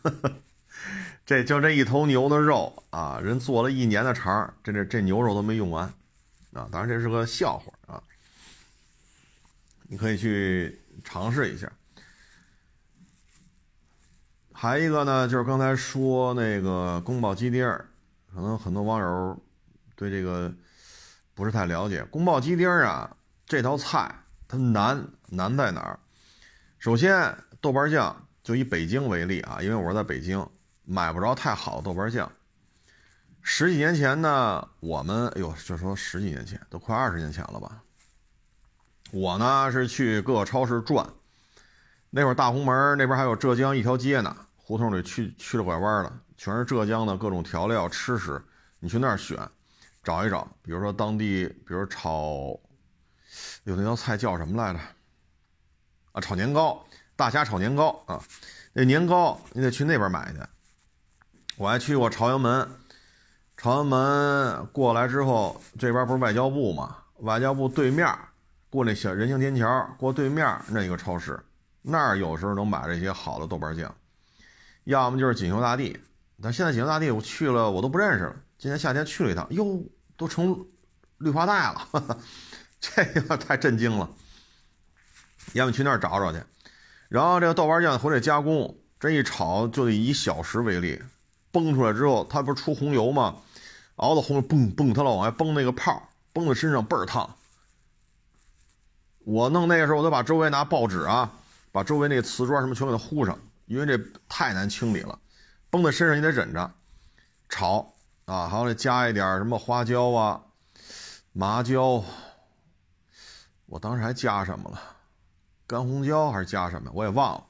这就这一头牛的肉啊，人做了一年的肠儿，这这这牛肉都没用完，啊，当然这是个笑话啊，你可以去尝试一下。还一个呢，就是刚才说那个宫保鸡丁可能很多网友对这个。不是太了解宫保鸡丁啊，这道菜它难难在哪儿？首先，豆瓣酱就以北京为例啊，因为我是在北京，买不着太好的豆瓣酱。十几年前呢，我们哎呦，就说十几年前，都快二十年前了吧。我呢是去各个超市转，那会儿大红门那边还有浙江一条街呢，胡同里去去了拐弯了，全是浙江的各种调料吃食，你去那儿选。找一找，比如说当地，比如炒，有那道菜叫什么来着？啊，炒年糕，大虾炒年糕啊。那年糕你得去那边买去。我还去过朝阳门，朝阳门过来之后，这边不是外交部嘛？外交部对面过那小人行天桥，过对面那一个超市，那儿有时候能买这些好的豆瓣酱，要么就是锦绣大地。但现在锦绣大地我去了，我都不认识了。今年夏天去了一趟，哟。都成绿化带了，这个太震惊了。要么去那儿找找去。然后这个豆瓣酱回来加工，这一炒就得以小时为例，崩出来之后，它不是出红油吗？熬的红油嘣嘣，它老往外崩那个泡，崩在身上倍儿烫。我弄那个时候，我都把周围拿报纸啊，把周围那个瓷砖什么全给它糊上，因为这太难清理了。崩在身上你得忍着，炒。啊，还得加一点什么花椒啊、麻椒。我当时还加什么了？干红椒还是加什么？我也忘了，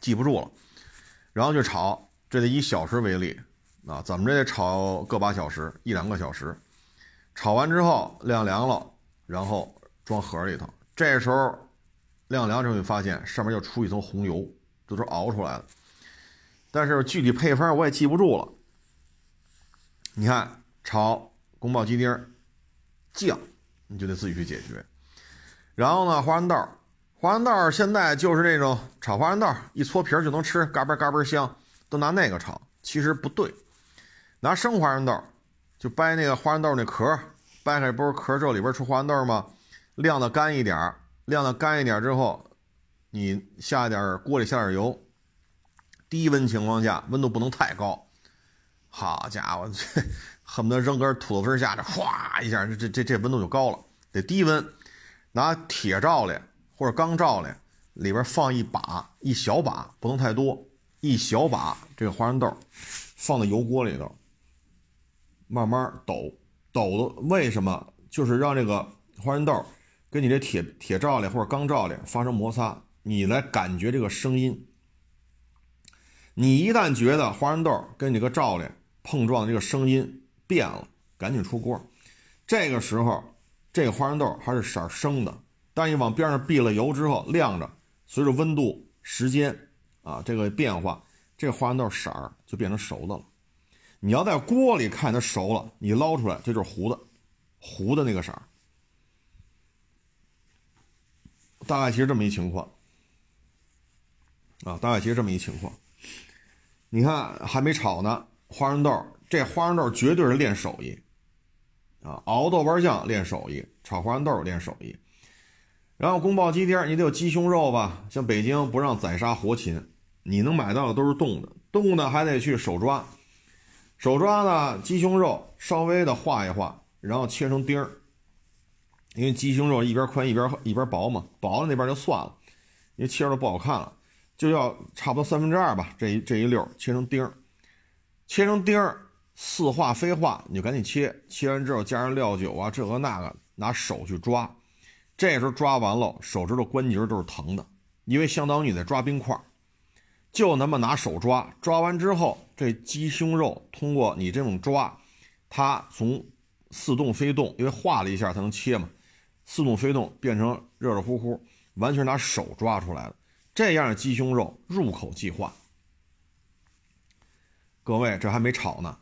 记不住了。然后就炒，这得以小时为例啊，怎么着得炒个把小时，一两个小时。炒完之后晾凉了，然后装盒里头。这时候晾凉之后，就发现上面又出一层红油，这都是熬出来的。但是具体配方我也记不住了。你看炒宫保鸡丁酱，你就得自己去解决。然后呢，花生豆，花生豆现在就是那种炒花生豆，一搓皮就能吃，嘎嘣嘎嘣香，都拿那个炒。其实不对，拿生花生豆，就掰那个花生豆那壳，掰开不是壳之后里边出花生豆吗？晾的干一点儿，晾的干一点儿之后，你下点锅里下点油，低温情况下，温度不能太高。好家伙，这 恨不得扔根土豆丝下去，哗一下，这这这温度就高了，得低温，拿铁罩来或者钢罩来，里边放一把一小把，不能太多，一小把这个花生豆，放在油锅里头，慢慢抖抖的，为什么？就是让这个花生豆跟你这铁铁罩里或者钢罩里发生摩擦，你来感觉这个声音。你一旦觉得花生豆跟你这个罩里。碰撞这个声音变了，赶紧出锅。这个时候，这个花生豆还是色生的，但你往边上避了油之后晾着，随着温度、时间啊这个变化，这花生豆色儿就变成熟的了。你要在锅里看它熟了，你捞出来，这就是糊的，糊的那个色儿。大概其实这么一情况，啊，大概其实这么一情况。你看还没炒呢，花生豆这花生豆绝对是练手艺，啊，熬豆瓣酱练手艺，炒花生豆练手艺。然后宫保鸡丁你得有鸡胸肉吧？像北京不让宰杀活禽，你能买到的都是冻的，冻的还得去手抓，手抓的鸡胸肉稍微的化一化，然后切成丁儿。因为鸡胸肉一边宽一边一边薄嘛，薄的那边就算了，因为切着不好看了，就要差不多三分之二吧。这一这一溜切成丁儿，切成丁儿，似化非化，你就赶紧切。切完之后加上料酒啊，这个那个，拿手去抓。这时候抓完了，手指头关节都是疼的，因为相当于你在抓冰块。就那么拿手抓，抓完之后，这鸡胸肉通过你这种抓，它从似动非动，因为化了一下才能切嘛。似动非动，变成热热乎乎，完全拿手抓出来的，这样的鸡胸肉入口即化。各位，这还没炒呢，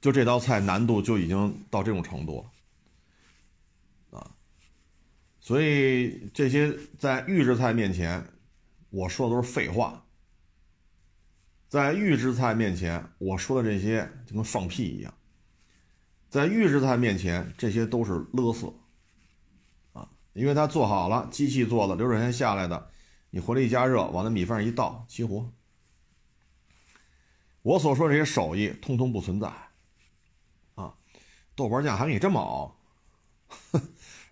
就这道菜难度就已经到这种程度了啊！所以这些在预制菜面前，我说的都是废话。在预制菜面前，我说的这些就跟放屁一样。在预制菜面前，这些都是勒索。因为它做好了，机器做的，流水线下来的，你回来一加热，往那米饭上一倒，齐活。我所说这些手艺，通通不存在。啊，豆瓣酱还给你这么熬，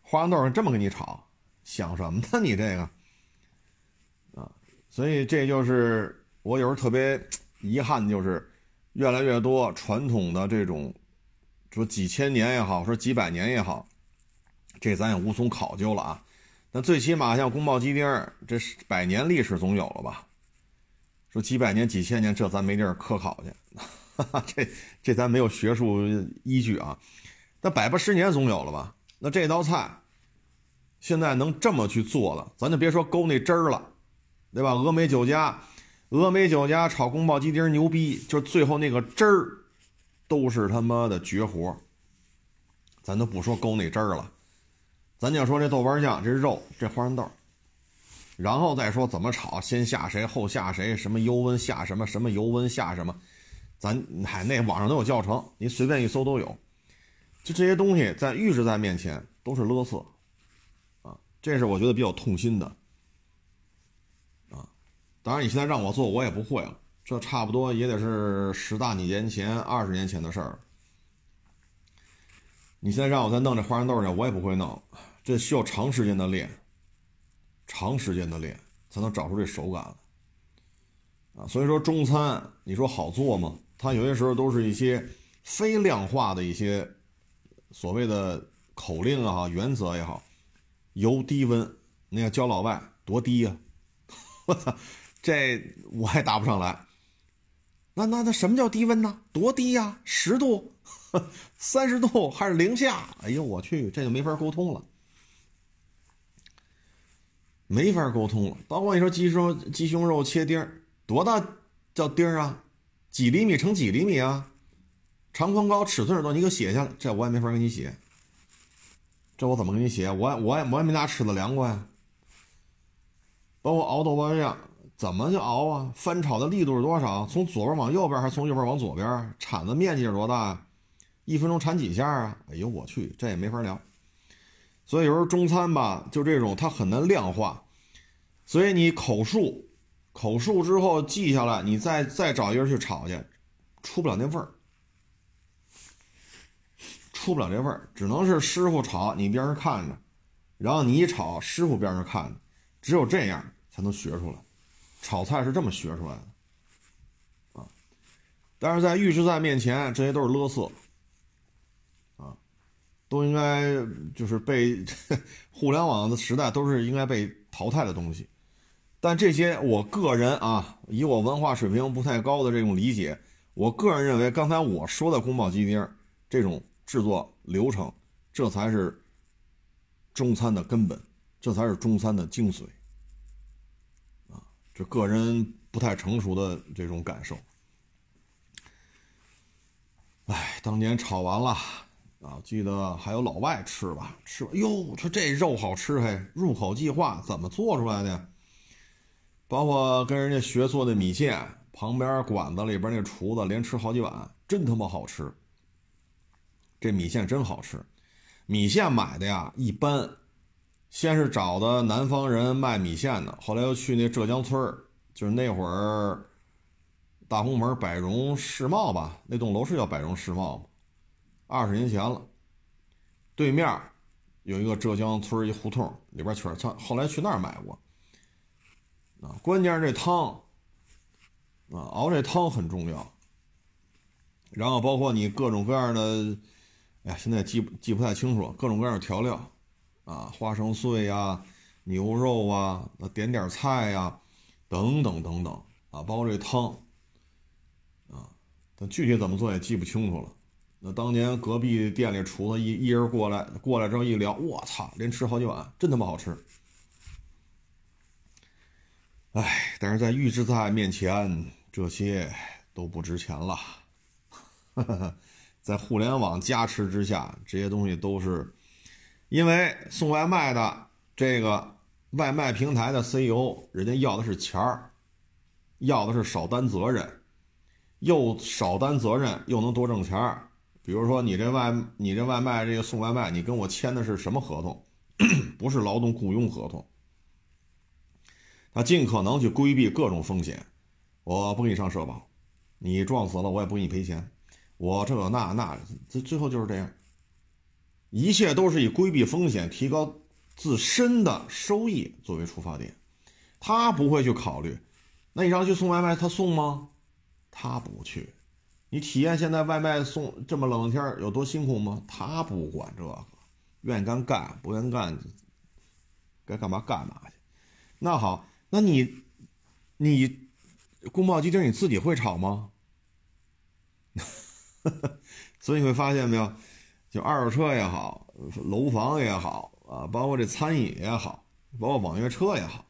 花生豆上这么给你炒，想什么呢？你这个，啊，所以这就是我有时候特别遗憾，就是越来越多传统的这种，说几千年也好，说几百年也好。这咱也无从考究了啊，那最起码像宫保鸡丁，这是百年历史总有了吧？说几百年、几千年，这咱没地儿科考去，哈 哈这这咱没有学术依据啊。那百八十年总有了吧？那这道菜现在能这么去做了，咱就别说勾那汁儿了，对吧？峨眉酒家，峨眉酒家炒宫保鸡丁牛逼，就最后那个汁儿都是他妈的绝活。咱都不说勾那汁儿了。咱就说这豆瓣酱，这肉，这花生豆，然后再说怎么炒，先下谁后下谁，什么油温下什么，什么油温下什么，咱嗨，那网上都有教程，您随便一搜都有。就这些东西在预制菜面前都是勒索，啊，这是我觉得比较痛心的，啊，当然你现在让我做我也不会了，这差不多也得是十大几年前、二十年前的事儿。你现在让我再弄这花生豆去，我也不会弄。这需要长时间的练，长时间的练才能找出这手感来啊！所以说中餐，你说好做吗？它有些时候都是一些非量化的一些所谓的口令啊、原则也好，油低温，那个教老外多低呀？我操，这我还答不上来。那那那什么叫低温呢？多低呀？十度、三十度还是零下？哎呦我去，这就没法沟通了。没法沟通了，包括你说鸡胸鸡胸肉切丁儿，多大叫丁儿啊？几厘米乘几厘米啊？长宽高尺寸多你给我写下来，这我也没法给你写。这我怎么给你写？我我也我也没拿尺子量过呀。包括熬豆瓣酱，怎么就熬啊？翻炒的力度是多少？从左边往右边，还是从右边往左边？铲子面积是多大？一分钟铲几下啊？哎呦我去，这也没法聊。所以有时候中餐吧，就这种它很难量化，所以你口述，口述之后记下来，你再再找一个人去炒去，出不了那味儿，出不了这味儿，只能是师傅炒，你边上看着，然后你一炒，师傅边上看着，只有这样才能学出来，炒菜是这么学出来的，啊，但是在预制菜面前，这些都是勒色。都应该就是被 互联网的时代都是应该被淘汰的东西，但这些我个人啊，以我文化水平不太高的这种理解，我个人认为，刚才我说的宫保鸡丁这种制作流程，这才是中餐的根本，这才是中餐的精髓啊！这个人不太成熟的这种感受。哎，当年炒完了。啊，记得还有老外吃吧，吃哟，说这肉好吃嘿，入口即化，怎么做出来的？包括跟人家学做的米线，旁边馆子里边那厨子连吃好几碗，真他妈好吃。这米线真好吃，米线买的呀一般，先是找的南方人卖米线的，后来又去那浙江村就是那会儿大红门百荣世贸吧，那栋楼是叫百荣世贸吗？二十年前了，对面有一个浙江村一胡同，里边全是菜后来去那儿买过。啊，关键是这汤，啊，熬这汤很重要。然后包括你各种各样的，哎呀，现在记记不太清楚，各种各样的调料，啊，花生碎呀，牛肉啊，点点菜呀，等等等等，啊，包括这汤，啊，但具体怎么做也记不清楚了。那当年隔壁店里厨子一一人过来，过来之后一聊，我操，连吃好几碗，真他妈好吃。哎，但是在预制菜面前，这些都不值钱了。在互联网加持之下，这些东西都是因为送外卖的这个外卖平台的 CEO，人家要的是钱儿，要的是少担责任，又少担责任又能多挣钱儿。比如说，你这外你这外卖这个送外卖，你跟我签的是什么合同？不是劳动雇佣合同。他尽可能去规避各种风险，我不给你上社保，你撞死了我也不给你赔钱，我这那那，最最后就是这样，一切都是以规避风险、提高自身的收益作为出发点，他不会去考虑，那你让去送外卖，他送吗？他不去，你体验现在外卖送这么冷的天有多辛苦吗？他不管这个，愿意干干，不愿意干，该干嘛干嘛去，那好。那你，你宫保鸡丁你自己会炒吗？所以你会发现没有，就二手车也好，楼房也好啊，包括这餐饮也好，包括网约车也好，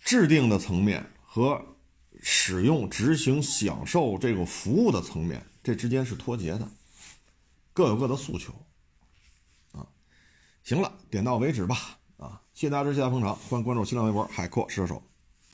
制定的层面和使用、执行、享受这个服务的层面，这之间是脱节的，各有各的诉求。啊，行了，点到为止吧。谢谢大家支持，谢谢捧场，欢迎关注新浪微博“海阔试车手”。